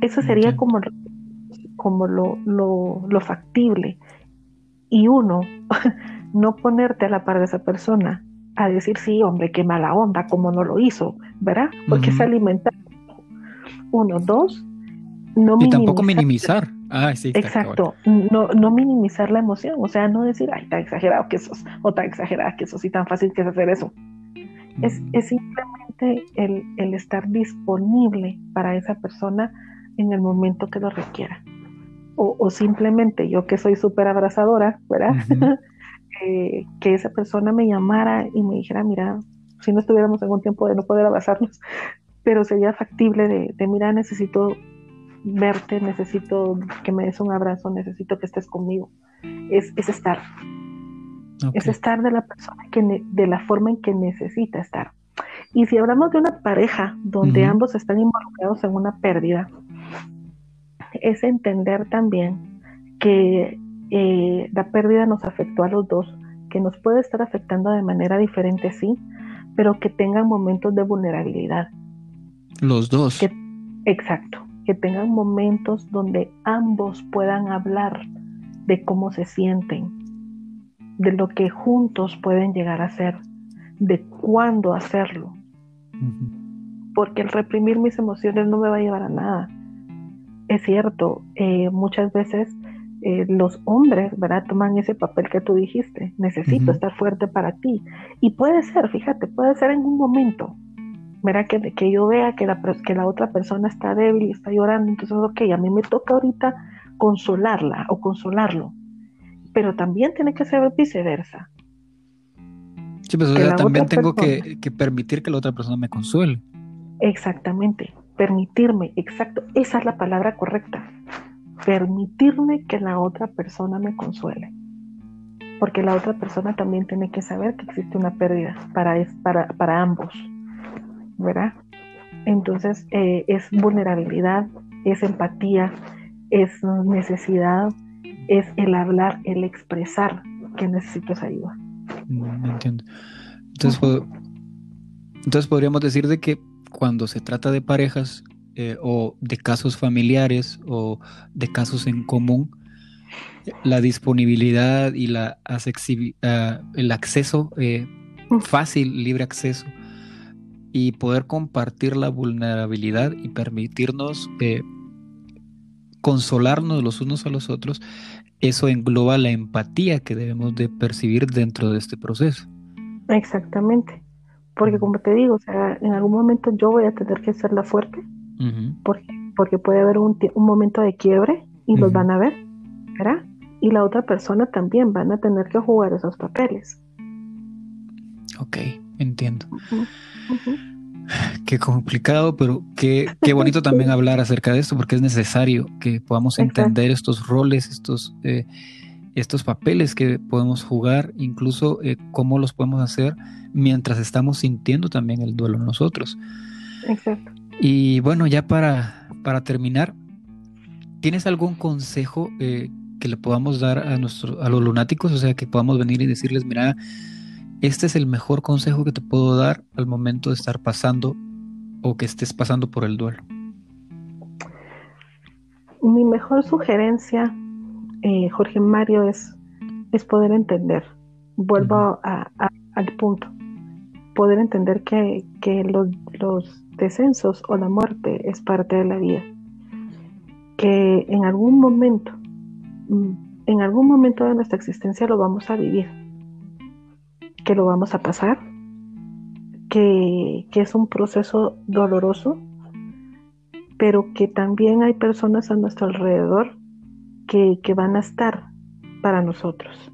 Eso sería como, como lo, lo, factible. Y uno, no ponerte a la par de esa persona a decir, sí, hombre, qué mala onda, como no lo hizo, ¿verdad? Porque es alimentar. Uno, dos, no minimizar. Y tampoco minimizar. Ah, sí, Exacto, no, no minimizar la emoción, o sea, no decir, ay, tan exagerado que sos, o tan exagerada que sos, y tan fácil que es hacer eso. Es, es, simplemente el, el, estar disponible para esa persona en el momento que lo requiera. O, simplemente yo que soy súper abrazadora, ¿verdad? Eh, que esa persona me llamara y me dijera, mira, si no estuviéramos en un tiempo de no poder abrazarnos, pero sería factible de, de mira, necesito verte, necesito que me des un abrazo, necesito que estés conmigo. Es, es estar. Es estar de la persona que de la forma en que necesita estar. Y si hablamos de una pareja donde ambos están involucrados en una pérdida, es entender también que eh, la pérdida nos afectó a los dos, que nos puede estar afectando de manera diferente, sí, pero que tengan momentos de vulnerabilidad. Los dos. exacto, que tengan momentos donde ambos puedan hablar de cómo se sienten, de lo que juntos pueden llegar a ser, de cuándo hacerlo. Porque el reprimir mis emociones no me va a llevar a nada es cierto, eh, muchas veces eh, los hombres, ¿verdad? Toman ese papel que tú dijiste, necesito estar fuerte para ti. Y puede ser, fíjate, puede ser en un momento, ¿verdad? Que, que yo vea que la, que la otra persona está débil y está llorando, entonces, ok, a mí me toca ahorita consolarla o consolarlo. Pero también tiene que ser viceversa. Sí, pero pues, también tengo que, que permitir que la otra persona me consuele. Exactamente, permitirme, exacto, esa es la palabra correcta. Permitirme que la otra persona me consuele. Porque la otra persona también tiene que saber que existe una pérdida para, para, para ambos. ¿Verdad? Entonces eh, es vulnerabilidad, es empatía, es necesidad, es el hablar, el expresar que necesito esa ayuda. Mm, entiendo. Entonces, entonces podríamos decir de que cuando se trata de parejas eh, o de casos familiares o de casos en común, la disponibilidad y la uh, el acceso eh, fácil, libre acceso y poder compartir la vulnerabilidad y permitirnos eh, consolarnos los unos a los otros, eso engloba la empatía que debemos de percibir dentro de este proceso. Exactamente, porque como te digo, o sea, en algún momento yo voy a tener que ser la fuerte, porque, porque puede haber un, un, momento de quiebre y los van a ver, ¿verdad? Y la otra persona también van a tener que jugar esos papeles. Ok, entiendo. Qué complicado, pero qué, qué bonito también hablar acerca de esto, porque es necesario que podamos entender estos roles, estos, eh, estos papeles que podemos jugar, incluso eh, cómo los podemos hacer mientras estamos sintiendo también el duelo nosotros. Exacto. Y bueno, ya para, para terminar, ¿tienes algún consejo eh, que le podamos dar a, nuestro, a los lunáticos? O sea, que podamos venir y decirles, mira, este es el mejor consejo que te puedo dar al momento de estar pasando o que estés pasando por el duelo. Mi mejor sugerencia, eh, Jorge Mario, es, es poder entender. Vuelvo al punto. Poder entender que, los, los descensos o la muerte es parte de la vida. Que en algún momento, mm, en algún momento de nuestra existencia lo vamos a vivir que lo vamos a pasar, que, es un proceso doloroso, pero que también hay personas a nuestro alrededor que, que van a estar para nosotros,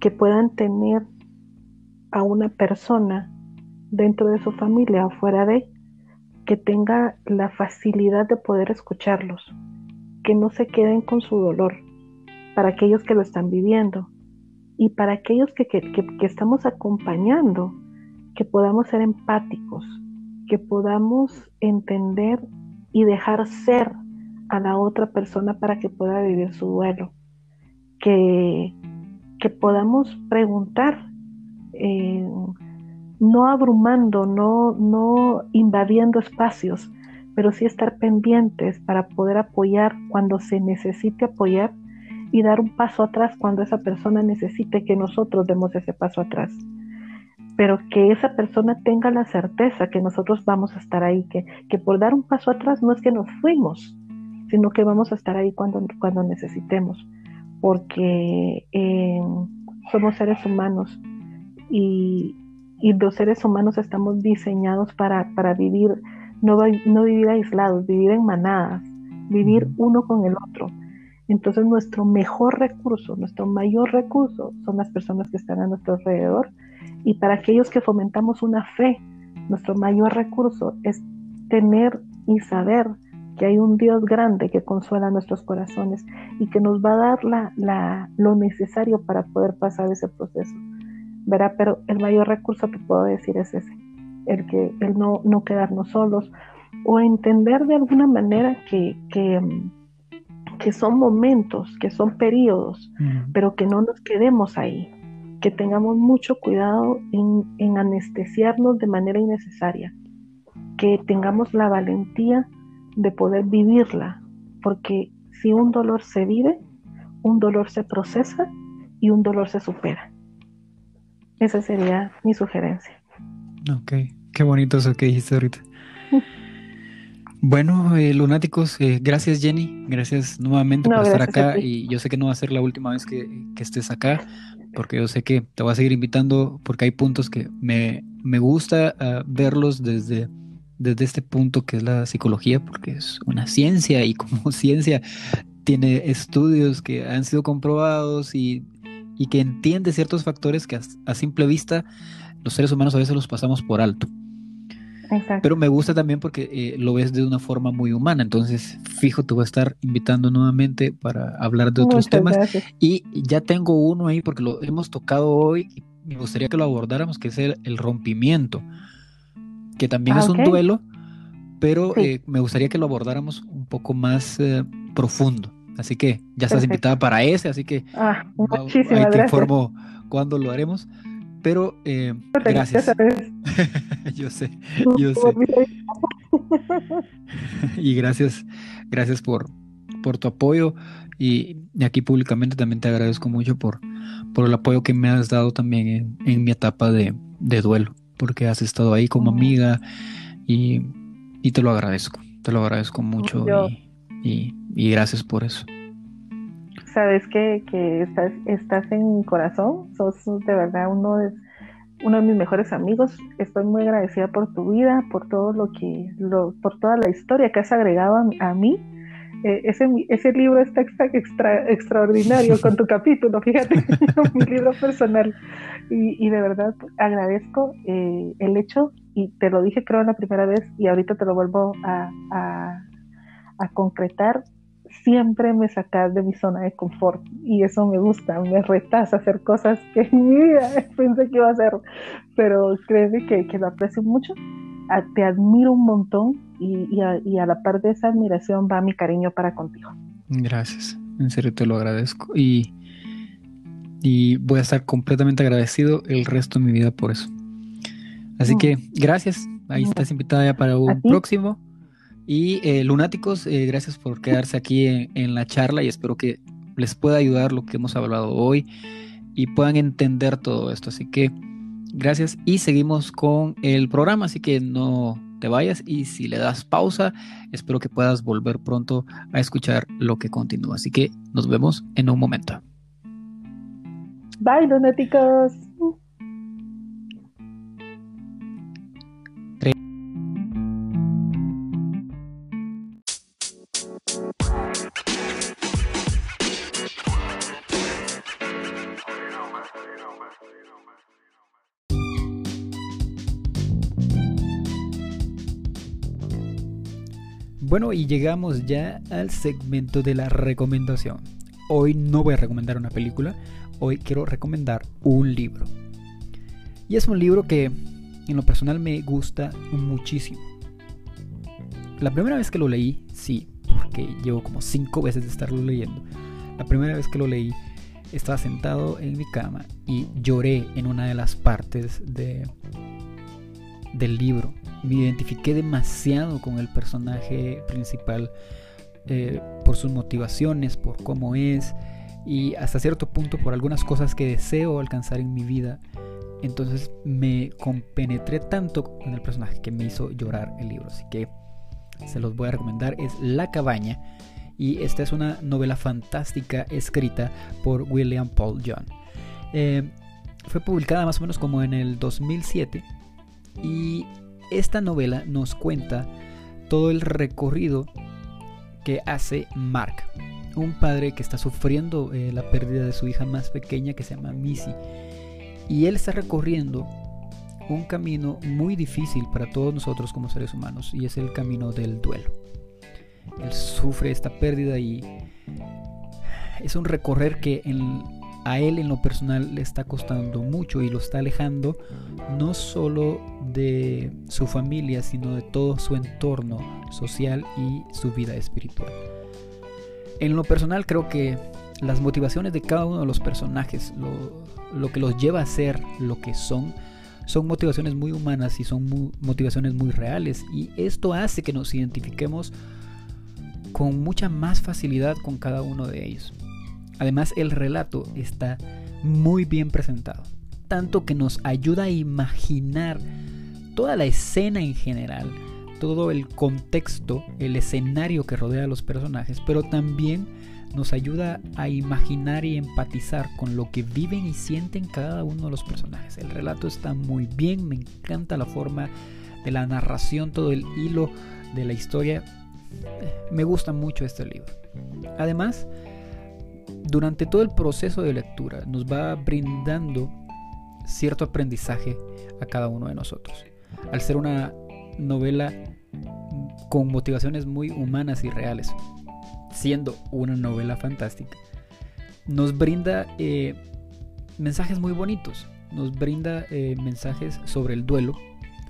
que puedan tener a una persona dentro de su familia o fuera de, que tenga la facilidad de poder escucharlos, que no se queden con su dolor, para aquellos que lo están viviendo, y para aquellos que, estamos acompañando, que podamos ser empáticos, que podamos entender y dejar ser a la otra persona para que pueda vivir su duelo, que, que podamos preguntar, eh, no abrumando, no, no invadiendo espacios, pero sí estar pendientes para poder apoyar cuando se necesite apoyar y dar un paso atrás cuando esa persona necesite que nosotros demos ese paso atrás. Pero que esa persona tenga la certeza que nosotros vamos a estar ahí, que, que por dar un paso atrás no es que nos fuimos, sino que vamos a estar ahí cuando, cuando necesitemos, porque eh, somos seres humanos y, y, los seres humanos estamos diseñados para, para vivir, no, no vivir aislados, vivir en manadas, vivir uno con el otro entonces nuestro mejor recurso, nuestro mayor recurso son las personas que están a nuestro alrededor. Y para aquellos que fomentamos una fe, nuestro mayor recurso es tener y saber que hay un Dios grande que consuela nuestros corazones y que nos va a dar lo necesario para poder pasar ese proceso. Verá, pero el mayor recurso que puedo decir es ese, el que el no, no quedarnos solos o entender de alguna manera que, que que son momentos, que son periodos, pero que no nos quedemos ahí, que tengamos mucho cuidado en, anestesiarnos de manera innecesaria, que tengamos la valentía de poder vivirla, porque si un dolor se vive, un dolor se procesa y un dolor se supera. Esa sería mi sugerencia. Ok, qué bonito eso que dijiste ahorita. Bueno, eh, lunáticos, eh, gracias Jenny, gracias nuevamente por estar acá y yo sé que no va a ser la última vez que, estés acá, porque yo sé que te voy a seguir invitando porque hay puntos que me, gusta ah, verlos desde, desde este punto que es la psicología, porque es una ciencia y como ciencia tiene estudios que han sido comprobados y, que entiende ciertos factores que a simple vista los seres humanos a veces los pasamos por alto. Pero me gusta también porque eh, lo ves de una forma muy humana. Entonces, fijo, te voy a estar invitando nuevamente para hablar de otros temas. Y ya tengo uno ahí porque lo hemos tocado hoy y me gustaría que lo abordáramos, que es el, rompimiento, que también es un duelo, pero eh, me gustaría que lo abordáramos un poco más eh, profundo. Así que ya estás invitada para ese, así que ah, ahí te informo cuándo lo haremos. Pero eh, gracias. yo sé, yo sé. y gracias, gracias por, por tu apoyo. Y, aquí públicamente también te agradezco mucho por, por el apoyo que me has dado también en, mi etapa de, duelo, porque has estado ahí como amiga y, te lo agradezco, te lo agradezco mucho y, y gracias por eso sabes que, que estás, estás en mi corazón, sos de verdad uno de, uno de mis mejores amigos. Estoy muy agradecida por tu vida, por todo lo que, lo, por toda la historia que has agregado a, mí. Eh, ese, ese libro está extra, extraordinario con tu capítulo, fíjate, mi libro personal. Y, y de verdad agradezco eh, el hecho, y te lo dije creo la primera vez, y ahorita te lo vuelvo a, a, a concretar, siempre me sacas de mi zona de confort y eso me gusta, me retas a hacer cosas que en mi vida pensé que iba a hacer, pero créeme que, que lo aprecio mucho, te admiro un montón y, y, a, y, a, la par de esa admiración va mi cariño para contigo. Gracias, en serio te lo agradezco y, y voy a estar completamente agradecido el resto de mi vida por eso. Así mm. que gracias, ahí estás invitada ya para un próximo. Y eh, lunáticos, eh, gracias por quedarse aquí en, la charla y espero que les pueda ayudar lo que hemos hablado hoy y puedan entender todo esto. Así que gracias y seguimos con el programa, así que no te vayas y si le das pausa, espero que puedas volver pronto a escuchar lo que continúa. Así que nos vemos en un momento. Bye, lunáticos. Bueno, y llegamos ya al segmento de la recomendación. Hoy no voy a recomendar una película, hoy quiero recomendar un libro. Y es un libro que en lo personal me gusta muchísimo. La primera vez que lo leí, sí, porque llevo como cinco veces de estarlo leyendo. La primera vez que lo leí, estaba sentado en mi cama y lloré en una de las partes de, del libro me identifiqué demasiado con el personaje principal eh, por sus motivaciones, por cómo es y hasta cierto punto por algunas cosas que deseo alcanzar en mi vida. Entonces me compenetré tanto en el personaje que me hizo llorar el libro. Así que se los voy a recomendar. Es La cabaña y esta es una novela fantástica escrita por William Paul John. Eh, fue publicada más o menos como en el 2007 y esta novela nos cuenta todo el recorrido que hace Mark, un padre que está sufriendo eh, la pérdida de su hija más pequeña que se llama Missy. Y él está recorriendo un camino muy difícil para todos nosotros como seres humanos y es el camino del duelo. Él sufre esta pérdida y es un recorrer que en, a él en lo personal le está costando mucho y lo está alejando no solo de su familia, sino de todo su entorno social y su vida espiritual. En lo personal creo que las motivaciones de cada uno de los personajes, lo, que los lleva a ser lo que son, son motivaciones muy humanas y son motivaciones muy reales y esto hace que nos identifiquemos con mucha más facilidad con cada uno de ellos. Además, el relato está muy bien presentado, tanto que nos ayuda a imaginar toda la escena en general, todo el contexto, el escenario que rodea a los personajes, pero también nos ayuda a imaginar y empatizar con lo que viven y sienten cada uno de los personajes. El relato está muy bien, me encanta la forma de la narración, todo el hilo de la historia. Me gusta mucho este libro. Además, durante todo el proceso de lectura nos va brindando cierto aprendizaje a cada uno de nosotros. Al ser una novela con motivaciones muy humanas y reales, siendo una novela fantástica, nos brinda eh, mensajes muy bonitos, nos brinda eh, mensajes sobre el duelo,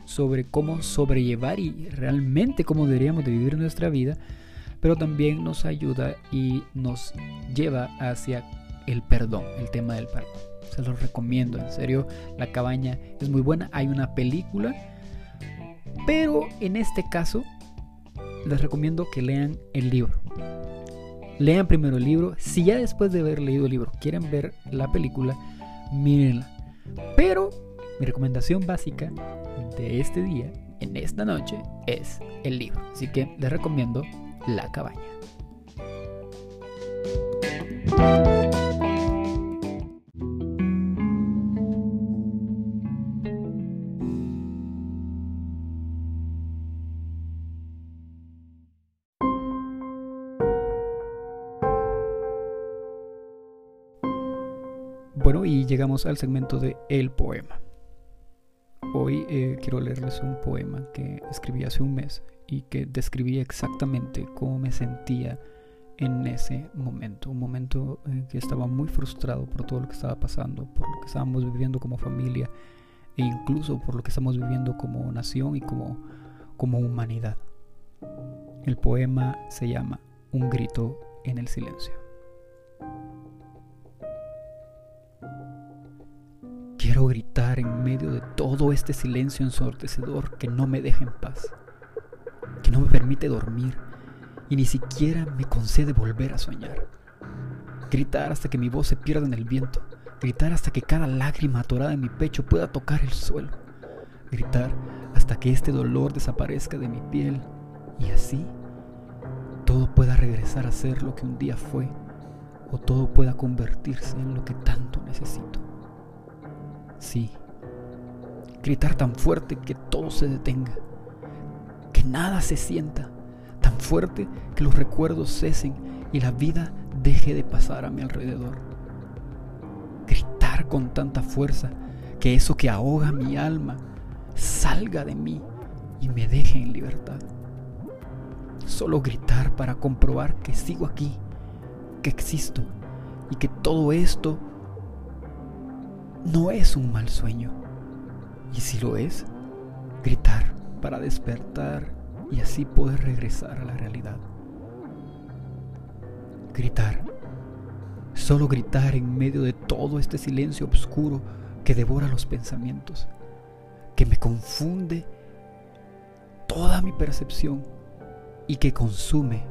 sobre cómo sobrellevar y realmente cómo deberíamos de vivir nuestra vida, pero también nos ayuda y nos lleva hacia el perdón, el tema del perdón. Se los recomiendo, en serio, La cabaña es muy buena, hay una película, pero en este caso les recomiendo que lean el libro. Lean primero el libro, si ya después de haber leído el libro quieren ver la película, mírenla. Pero mi recomendación básica de este día, en esta noche, es el libro. Así que les recomiendo La cabaña. Bueno, y llegamos al segmento de El poema. Hoy eh, quiero leerles un poema que escribí hace un mes y que describía exactamente cómo me sentía en ese momento. Un momento en que estaba muy frustrado por todo lo que estaba pasando, por lo que estábamos viviendo como familia e incluso por lo que estamos viviendo como nación y como, como humanidad. El poema se llama Un grito en el silencio. Quiero gritar en medio de todo este silencio ensordecedor que no me deja en paz, que no me permite dormir y ni siquiera me concede volver a soñar. Gritar hasta que mi voz se pierda en el viento, gritar hasta que cada lágrima atorada en mi pecho pueda tocar el suelo, gritar hasta que este dolor desaparezca de mi piel y así todo pueda regresar a ser lo que un día fue o todo pueda convertirse en lo que tanto necesito. Sí. Gritar tan fuerte que todo se detenga. Que nada se sienta. Tan fuerte que los recuerdos cesen y la vida deje de pasar a mi alrededor. Gritar con tanta fuerza que eso que ahoga mi alma salga de mí y me deje en libertad. Solo gritar para comprobar que sigo aquí, que existo y que todo esto no es un mal sueño. Y si lo es, gritar para despertar y así poder regresar a la realidad. Gritar. Solo gritar en medio de todo este silencio oscuro que devora los pensamientos, que me confunde toda mi percepción y que consume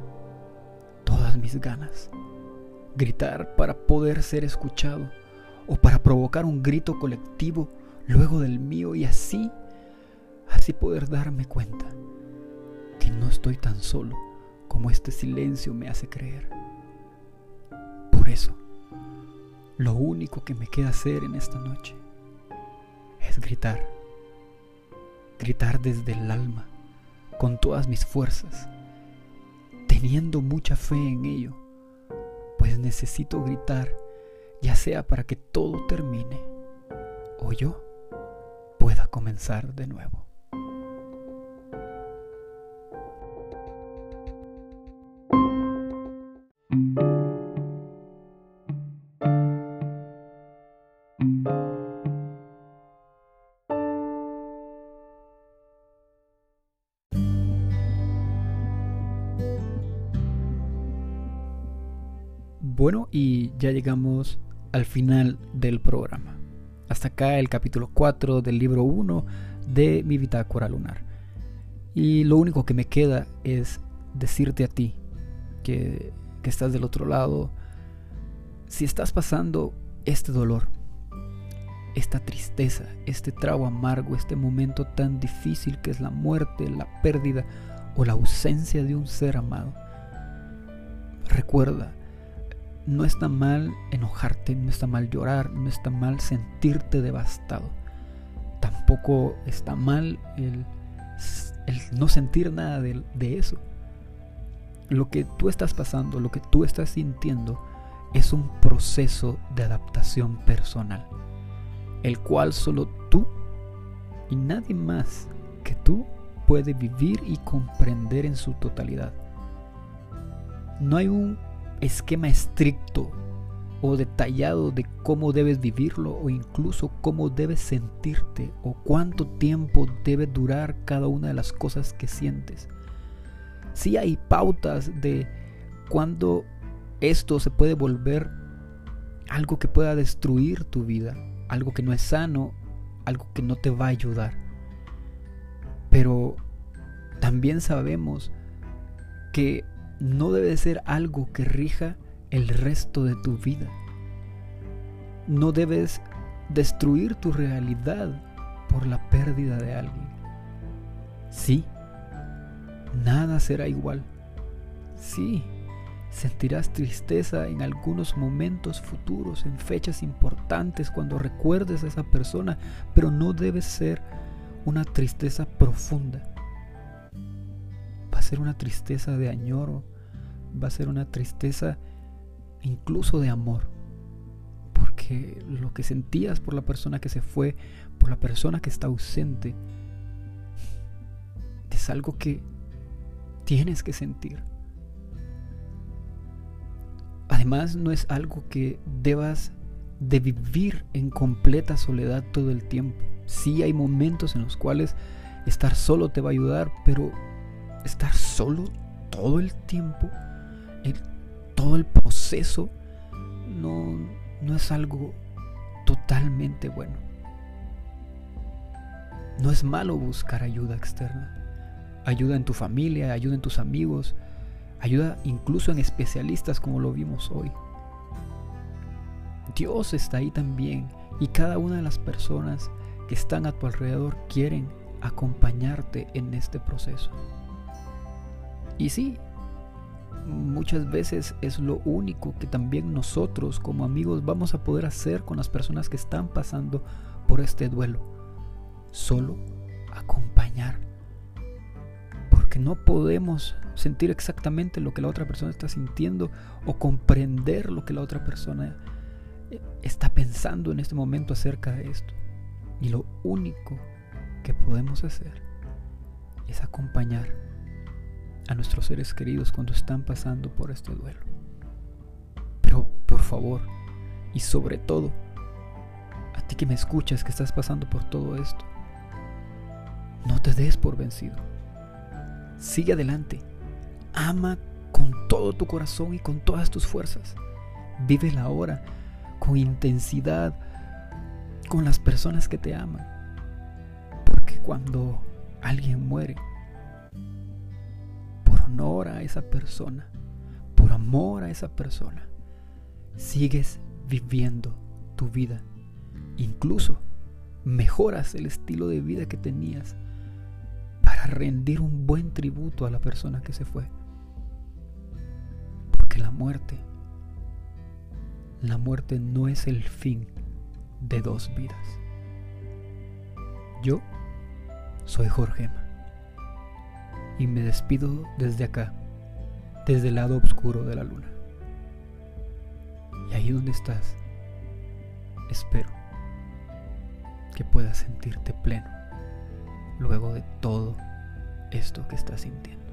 todas mis ganas. Gritar para poder ser escuchado o para provocar un grito colectivo luego del mío y así, así poder darme cuenta que no estoy tan solo como este silencio me hace creer. Por eso, lo único que me queda hacer en esta noche es gritar, gritar desde el alma, con todas mis fuerzas, teniendo mucha fe en ello, pues necesito gritar ya sea para que todo termine o yo pueda comenzar de nuevo. Ya llegamos al final del programa. Hasta acá el capítulo 4 del libro 1 de mi bitácora lunar. Y lo único que me queda es decirte a ti que, que estás del otro lado, si estás pasando este dolor, esta tristeza, este trago amargo, este momento tan difícil que es la muerte, la pérdida o la ausencia de un ser amado, recuerda no está mal enojarte, no está mal llorar, no está mal sentirte devastado. Tampoco está mal el, no sentir nada de, de eso. Lo que tú estás pasando, lo que tú estás sintiendo, es un proceso de adaptación personal, el cual solo tú y nadie más que tú puede vivir y comprender en su totalidad. No hay un esquema estricto o detallado de cómo debes vivirlo o incluso cómo debes sentirte o cuánto tiempo debe durar cada una de las cosas que sientes. Sí hay pautas de cuándo esto se puede volver algo que pueda destruir tu vida, algo que no es sano, algo que no te va a ayudar. Pero también sabemos que no debe ser algo que rija el resto de tu vida. No debes destruir tu realidad por la pérdida de alguien. Sí, nada será igual. Sí, sentirás tristeza en algunos momentos futuros, en fechas importantes, cuando recuerdes a esa persona, pero no debe ser una tristeza profunda. Ser una tristeza de añoro, va a ser una tristeza incluso de amor. Porque lo que sentías por la persona que se fue, por la persona que está ausente, es algo que tienes que sentir. Además, no es algo que debas de vivir en completa soledad todo el tiempo. Sí hay momentos en los cuales estar solo te va a ayudar, pero estar solo todo el tiempo, todo el proceso, no, no es algo totalmente bueno. No es malo buscar ayuda externa. Ayuda en tu familia, ayuda en tus amigos, ayuda incluso en especialistas como lo vimos hoy. Dios está ahí también y cada una de las personas que están a tu alrededor quieren acompañarte en este proceso. Y sí, muchas veces es lo único que también nosotros como amigos vamos a poder hacer con las personas que están pasando por este duelo. Solo acompañar. Porque no podemos sentir exactamente lo que la otra persona está sintiendo o comprender lo que la otra persona está pensando en este momento acerca de esto. Y lo único que podemos hacer es acompañar a nuestros seres queridos cuando están pasando por este duelo. Pero por favor, y sobre todo, a ti que me escuchas, que estás pasando por todo esto, no te des por vencido. Sigue adelante. Ama con todo tu corazón y con todas tus fuerzas. Vive la hora con intensidad con las personas que te aman. Porque cuando alguien muere, honor a esa persona, por amor a esa persona, sigues viviendo tu vida. Incluso mejoras el estilo de vida que tenías para rendir un buen tributo a la persona que se fue. Porque la muerte, la muerte no es el fin de dos vidas. Yo soy Jorgema y me despido desde acá, desde el lado oscuro de la luna. Y ahí donde estás, espero que puedas sentirte pleno luego de todo esto que estás sintiendo.